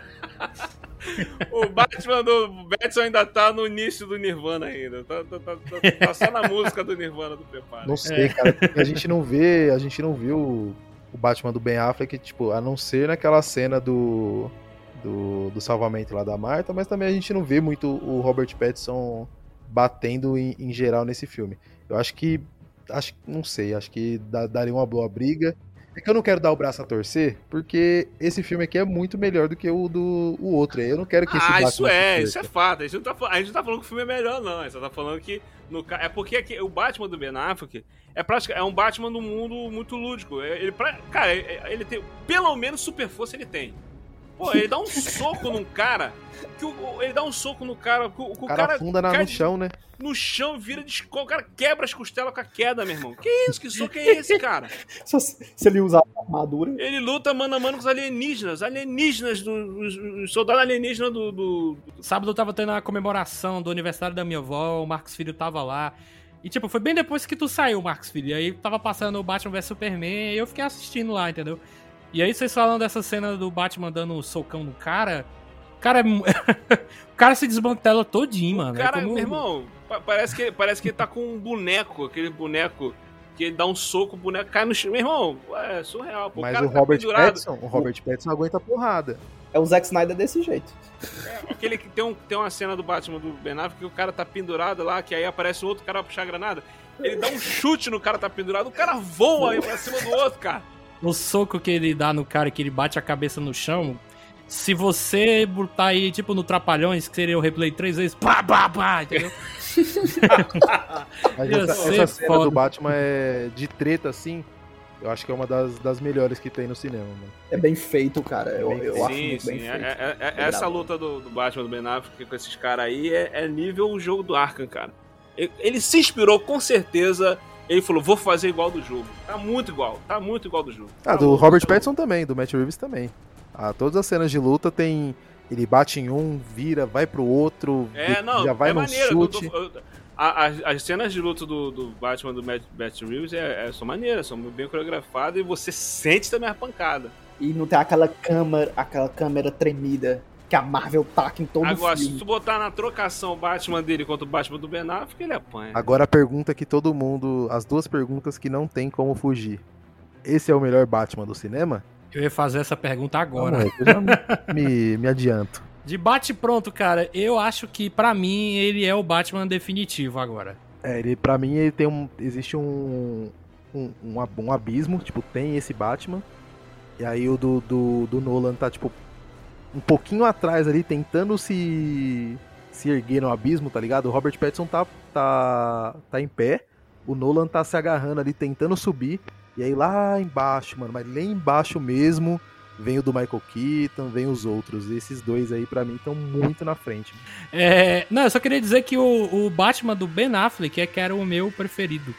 o Batman do Batson ainda tá no início do Nirvana ainda. Tá, tá- tá- tá- tá só na música do Nirvana do preparo. Não sei, cara. porque A gente não vê, a gente não viu o- Batman do Ben Affleck, tipo, a não ser naquela cena do, do, do salvamento lá da Marta, mas também a gente não vê muito o Robert Pattinson batendo em, em geral nesse filme. Eu acho que, acho, não sei, acho que dá- daria uma boa briga. É que eu não quero dar o braço a torcer, porque esse filme aqui é muito melhor do que o do o outro. Eu não quero que esse Ah, isso é, isso é fato. A gente, não tá, a gente não tá falando que o filme é melhor, não. A gente só tá falando que. No, é porque aqui, o Batman do Ben Affleck é, pratica, é um Batman do mundo muito lúdico. É- Ele, cara, é- é- ele tem. Pelo menos super força ele tem. Pô, ele dá um soco num cara. Que o- ele dá um soco no cara. Que o, que O cara, cara afunda na- cai no chão, né? no chão, vira de. O cara quebra as costelas com a queda, meu irmão. Que isso? Que soco é esse, cara? Se, se ele usar armadura. Ele luta mano a mano com os alienígenas. Alienígenas, do, os, os soldados alienígenas do, do, Sábado eu tava tendo a comemoração do aniversário da minha avó, o Marcos Filho tava lá. E, tipo, foi bem depois que tu saiu, Marcos Filho. E aí tava passando o Batman vs Superman e eu fiquei assistindo lá, entendeu? E aí vocês falando dessa cena do Batman dando um socão no cara. cara é. o cara se desmantela todinho, mano. É Cara, como- meu irmão, pa- parece que, parece que ele tá com um boneco, aquele boneco que ele dá um soco, o boneco cai no chão. Meu irmão, é surreal. Pô, Mas cara o tá Robert pendurado. Pattinson, o Robert Pattinson aguenta porrada. É o Zack Snyder desse jeito. Aquele que tem, um, tem uma cena do Batman do Ben Affleck que o cara tá pendurado lá, que aí aparece o outro cara pra puxar a granada. Ele dá um chute no cara tá pendurado, o cara voa aí pra cima do outro, cara. O soco que ele dá no cara, que ele bate a cabeça no chão. Se você botar aí, tipo, no Trapalhões, que seria o replay três vezes, pá, pá, pá, entendeu? Essa, essa cena foda. do Batman é de treta, assim, eu acho que é uma das, das melhores que tem no cinema, mano. É bem feito, cara. Eu, bem eu feito. acho sim, muito bem sim. feito. É- é- é- Bem essa bravo. luta do, do Batman do Ben Affleck com esses caras aí é, é nível o jogo do Arkham, cara. Ele, ele se inspirou, com certeza. Ele falou, vou fazer igual do jogo. Tá muito igual, tá muito igual do jogo. Ah, Tá do muito, Robert Pattinson também, do Matt Reeves também. Ah, todas as cenas de luta tem. Ele bate em um, vira, vai pro outro, É, não, já vai é num maneiro. chute. eu tô- eu- a- as, as cenas de luta do, do Batman do Matt, Matt Reeves é, é- são maneiras, são bem coreografadas e você sente também a pancada. E não tem aquela câmera, aquela câmera tremida que a Marvel taca em todo Agora, o se filme. tu botar na trocação o Batman dele contra o Batman do Ben Affleck, ele apanha. Agora a pergunta que todo mundo. As duas perguntas que não tem como fugir. Esse é o melhor Batman do cinema? Eu ia fazer essa pergunta agora. Não, eu já me, me adianto. De bate pronto, cara, eu acho que pra mim ele é o Batman definitivo agora. É, ele, pra mim, ele tem um. Existe um. Um, um, um abismo, tipo, tem esse Batman. E aí o do, do, do Nolan tá, tipo, um pouquinho atrás ali, tentando se. se erguer no abismo, tá ligado? O Robert Pattinson tá, tá, tá em pé. O Nolan tá se agarrando ali, tentando subir. E aí lá embaixo, mano, mas lá embaixo mesmo, vem o do Michael Keaton, vem os outros. Esses dois aí, pra mim, estão muito na frente. É, não, eu só queria dizer que o, o Batman do Ben Affleck é que era o meu preferido.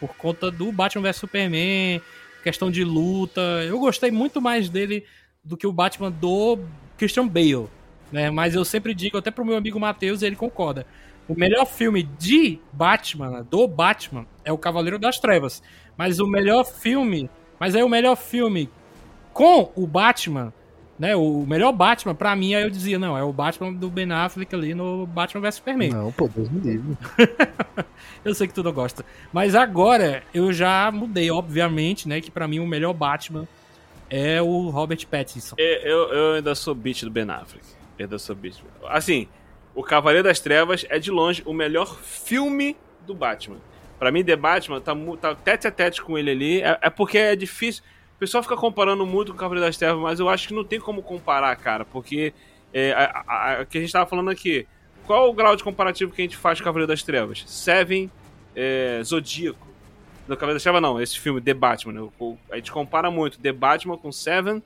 Por conta do Batman vs Superman, questão de luta. Eu gostei muito mais dele do que o Batman do Christian Bale. Né? Mas eu sempre digo, até pro meu amigo Matheus, e ele concorda. O melhor filme de Batman, do Batman, é o Cavaleiro das Trevas. Mas o melhor filme. Mas é o melhor filme com o Batman né, o melhor Batman, pra mim, aí eu dizia, não, é o Batman do Ben Affleck ali no Batman vs Superman. Não, pô, Deus me livre. Eu sei que tu não gosta. Mas agora eu já mudei, obviamente, né, que pra mim o melhor Batman é o Robert Pattinson. É, Eu, eu ainda sou beat do Ben Affleck. Eu ainda sou beat. Assim, o Cavaleiro das Trevas é de longe o melhor filme do Batman. Pra mim, The Batman tá, tá tete a tete com ele ali. É, é porque é difícil. O pessoal fica comparando muito com o Cavaleiro das Trevas, mas eu acho que não tem como comparar, cara. Porque é, a, a- a- que a gente tava falando aqui. Qual o grau de comparativo que a gente faz com o Cavaleiro das Trevas? Seven, é, Zodíaco. No Cavaleiro das Trevas, não. Esse filme, The Batman. né? A gente compara muito The Batman com Seven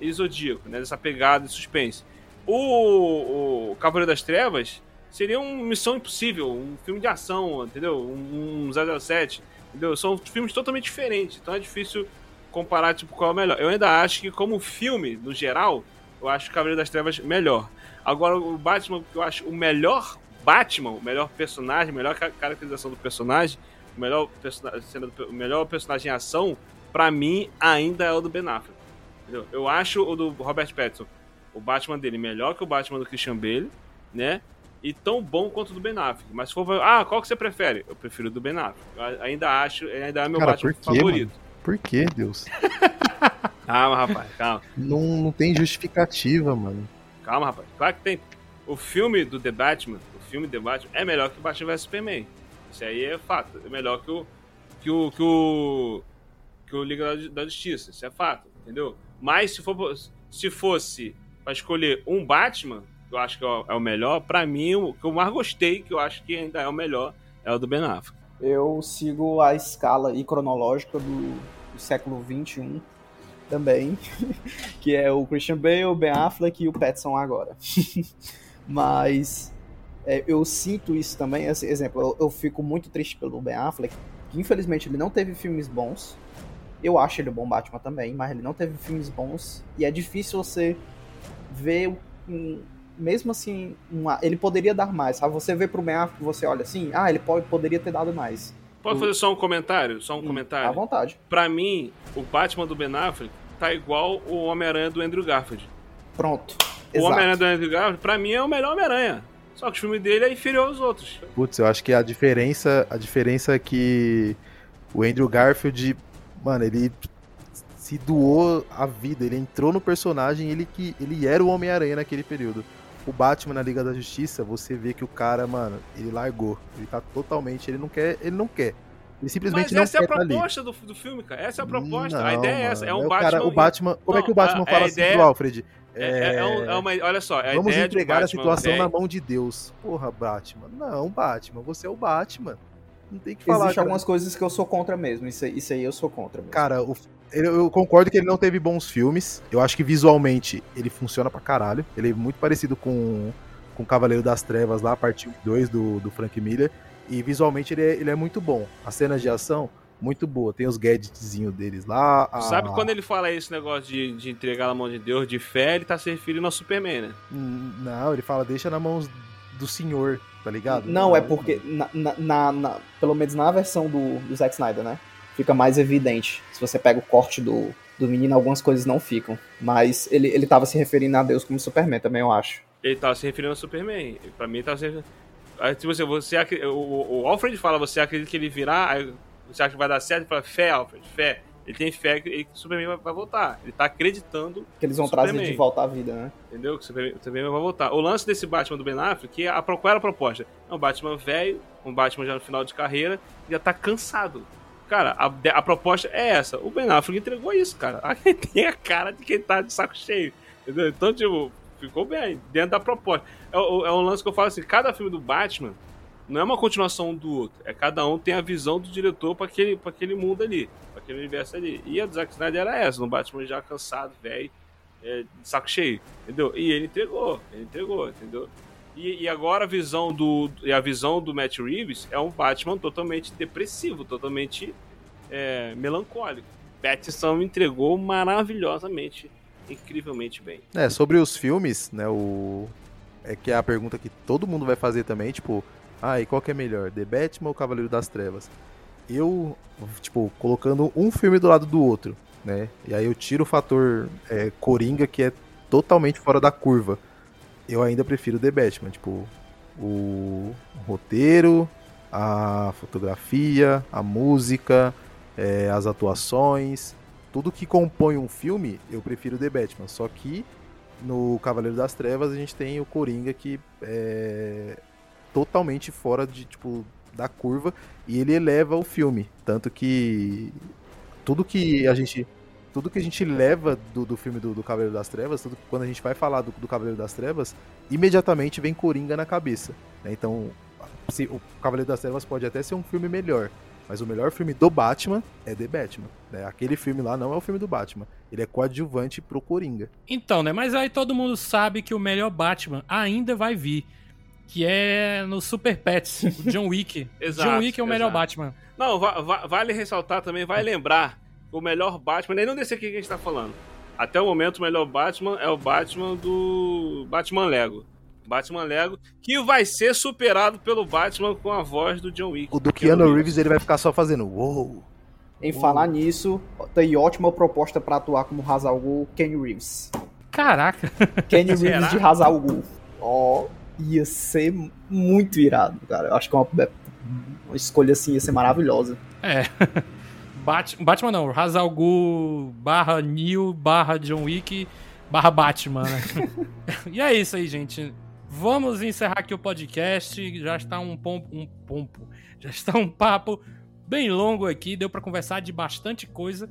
e Zodíaco, né? Dessa pegada de suspense. O, o Cavaleiro das Trevas seria uma missão impossível, um filme de ação, entendeu? Um, um 007, entendeu? São filmes totalmente diferentes, então é difícil comparar, tipo, qual é o melhor. Eu ainda acho que, como filme, no geral, eu acho o Cavaleiro das Trevas melhor. Agora, o Batman, que eu acho o melhor Batman, o melhor personagem, a melhor ca- caracterização do personagem, o melhor, persona- cena do- o melhor personagem em ação, pra mim, ainda é o do Ben Affleck. Entendeu? Eu acho o do Robert Pattinson, o Batman dele melhor que o Batman do Christian Bale, né? E tão bom quanto o do Ben Affleck. Mas se for ah, qual que você prefere? Eu prefiro o do Ben Affleck. Eu ainda acho, ainda é meu Cara, Batman por quê, favorito. Por que, Deus? Calma, rapaz, calma. Não, não tem justificativa, mano. Calma, rapaz. Claro que tem. O filme do The Batman, o filme The Batman, é melhor que o Batman vs Superman. Isso aí é fato. É melhor que o. que o. que o. que o Liga da- Justiça. Isso é fato, entendeu? Mas se, for, se fosse pra escolher um Batman, que eu acho que é o, é melhor, pra mim, o que eu mais gostei, que eu acho que ainda é o melhor, é o do Ben Affleck. Eu sigo a escala e cronológica do, do século XXI também, que é o Christian Bale, o Ben Affleck e o Pattinson agora. Mas é, eu sinto isso também. Assim, exemplo, eu, eu, fico muito triste pelo Ben Affleck, que infelizmente ele não teve filmes bons. Eu acho ele bom Batman também, mas ele não teve filmes bons. E é difícil você ver, um, mesmo assim, uma, ele poderia dar mais. Sabe? Você vê pro Ben Affleck, você olha assim, ah, ele pode, poderia ter dado mais. Pode fazer só um comentário? Só um hum, comentário? À vontade. Pra mim, o Batman do Ben Affleck tá igual o Homem-Aranha do Andrew Garfield. Pronto. O Homem-Aranha do Andrew Garfield, pra mim, é o melhor Homem-Aranha. Só que o filme dele é inferior aos outros. Putz, eu acho que a diferença, a diferença é que o Andrew Garfield, mano, ele se doou a vida, ele entrou no personagem, ele que ele era o Homem-Aranha naquele período. O Batman na Liga da Justiça, você vê que o cara, mano, ele largou. Ele tá totalmente, ele não quer, ele não quer. Ele simplesmente Mas não essa é a tá proposta do, do, filme, cara. Essa é a proposta. Não, a ideia mano. é essa. É um é o Batman. Cara, o Batman não, como é que o Batman a, fala a assim ideia... pro é Alfred? É, é, é, um, é, uma, olha só, é a vamos entregar a situação né? na mão de Deus. Porra, Batman. Não, Batman, você é o Batman. Não tem que falar. Existem algumas coisas que eu sou contra mesmo. Isso, isso aí eu sou contra. Mesmo. Cara, o, eu concordo que ele não teve bons filmes. Eu acho que visualmente ele funciona pra caralho. Ele é muito parecido com, com Cavaleiro das Trevas lá, a parte 2 do, do Frank Miller. E visualmente ele é, ele é muito bom. As cenas de ação muito boa. Tem os gadgetzinhos deles lá. A... Sabe quando ele fala esse negócio de, de entregar na mão de Deus, de fé, ele tá se referindo ao Superman, né? Não, ele fala, deixa na mão do Senhor, tá ligado? Não, é porque, na, na, na, pelo menos na versão do, do Zack Snyder, né? Fica mais evidente. Se você pega o corte do, do menino, algumas coisas não ficam. Mas ele, ele tava se referindo a Deus como Superman também, eu acho. Ele tava se referindo ao Superman. Pra mim, ele tava se referindo. Aí, tipo assim, você, você, o, o Alfred fala, você acredita que ele virá? Você acha que vai dar certo? Ele fala, fé, Alfred, fé. Ele tem fé que, ele, o Superman vai, voltar. Ele tá acreditando. Que eles vão trazer Superman. de volta à vida, né? Entendeu? Que o Superman, vai voltar. O lance desse Batman do Ben Affleck, que é a, qual era a proposta? É um Batman velho, um Batman já no final de carreira, já tá cansado. Cara, a, a proposta é essa. O Ben Affleck entregou isso, cara. Aí tem a cara de quem tá de saco cheio. Entendeu? Então, tipo, ficou bem dentro da proposta. É, é um lance que eu falo assim: cada filme do Batman não é uma continuação do outro. É cada um tem a visão do diretor para aquele, aquele mundo ali, para aquele universo ali. E a do Zack Snyder era essa, no Batman já cansado, velho, é, de saco cheio, entendeu? E ele entregou, ele entregou, entendeu? E, e, agora a visão do e a visão do Matt Reeves é um Batman totalmente depressivo, totalmente é, melancólico. Pattinson entregou maravilhosamente, incrivelmente bem. É sobre os filmes, né? O é que é a pergunta que todo mundo vai fazer também, tipo, ah, e qual que é melhor, The Batman ou Cavaleiro das Trevas? Eu, tipo, colocando um filme do lado do outro, né? E aí eu tiro o fator é, Coringa, que é totalmente fora da curva. Eu ainda prefiro The Batman, tipo, o, roteiro, a fotografia, a música, é, as atuações, tudo que compõe um filme, eu prefiro The Batman. Só que no Cavaleiro das Trevas a gente tem o Coringa que é, totalmente fora de, tipo, da curva e ele eleva o filme. Tanto que tudo que a gente. Tudo que a gente leva do, do filme do, do Cavaleiro das Trevas, tudo, quando a gente vai falar do, do Cavaleiro das Trevas, imediatamente vem Coringa na cabeça. Né? Então, se, o Cavaleiro das Trevas pode até ser um filme melhor, mas o melhor filme do Batman é The Batman. Né? Aquele filme lá não é o filme do Batman. Ele é coadjuvante pro Coringa. Então, né? Mas aí todo mundo sabe que o melhor Batman ainda vai vir que é no Super Pets, o John Wick. exato, John Wick é o melhor exato. Batman. Não, va va vale ressaltar também, vale lembrar o melhor Batman, nem não desse aqui que a gente tá falando. Até o momento, o melhor Batman é o Batman do Batman Lego. Batman Lego, que vai ser superado pelo Batman com a voz do John Wick. O do Keanu Reeves, Reeves ele vai ficar só fazendo uou. Em uou. falar nisso, tem ótima proposta para atuar como Hazalgu, Ken Reeves. Caraca! Ken Reeves Será? de Hazalgu. Ó. Oh ia ser muito irado, cara. Eu acho que é uma, é uma escolha assim ia ser maravilhosa. É. Bat Batman não, Hazal Ghul barra Neil barra John Wick barra Batman, né? e é isso aí, gente. Vamos encerrar aqui o podcast. Já está um pompo, um pompo. Já está um papo bem longo aqui, deu para conversar de bastante coisa.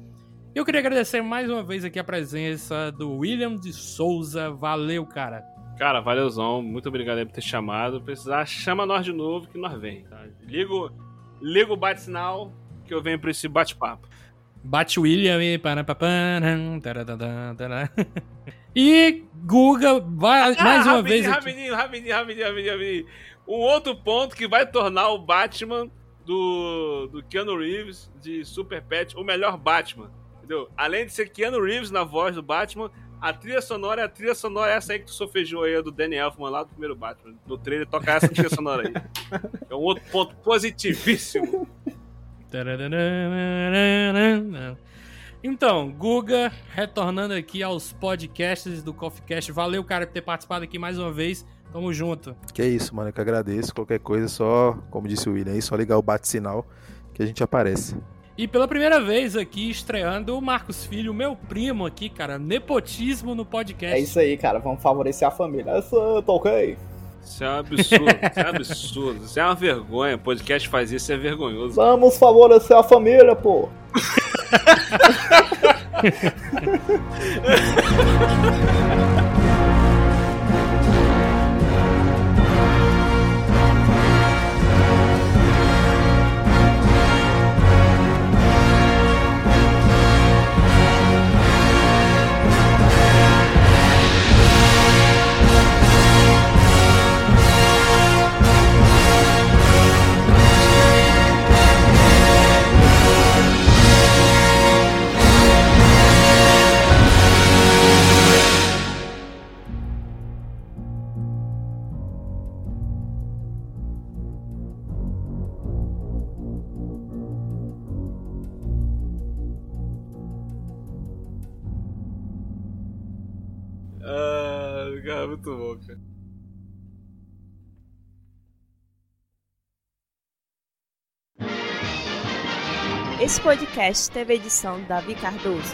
Eu queria agradecer mais uma vez aqui a presença do William de Souza. Valeu, cara. Cara, valeuzão. Muito obrigado aí por ter chamado. Precisar, chama nós de novo que nós vem. Tá? Ligo, ligo o bate-sinal que eu venho pra esse bate-papo. Bate William e parapapanam. Né? E Guga, vai, ah, mais uma vez. Aqui. Rapidinho, rapidinho, rapidinho, rapidinho. Um outro ponto que vai tornar o Batman do, do Keanu Reeves de Super Pet o melhor Batman. Entendeu? Além de ser Keanu Reeves na voz do Batman, a trilha sonora é a trilha sonora é essa aí que tu sofejou aí, do Danny Elfman lá do primeiro Batman. No trailer toca essa trilha sonora aí. É um outro ponto positivíssimo. Então, Guga, retornando aqui aos podcasts do Coffee Cast. Valeu, cara, por ter participado aqui mais uma vez. Tamo junto. Que é isso, mano, que agradeço. Qualquer coisa, só, como disse o William aí, só ligar o bate-sinal que a gente aparece. E pela primeira vez aqui, estreando o Marcos Filho, meu primo aqui, cara. Nepotismo no podcast. É isso aí, cara. Vamos favorecer a família. Essa, tá ok? Isso é um absurdo, isso é um absurdo. Isso é uma vergonha. O podcast faz isso, é vergonhoso. Vamos favorecer a família, pô. Cara, muito bom, cara. Esse podcast teve edição Davi Cardoso.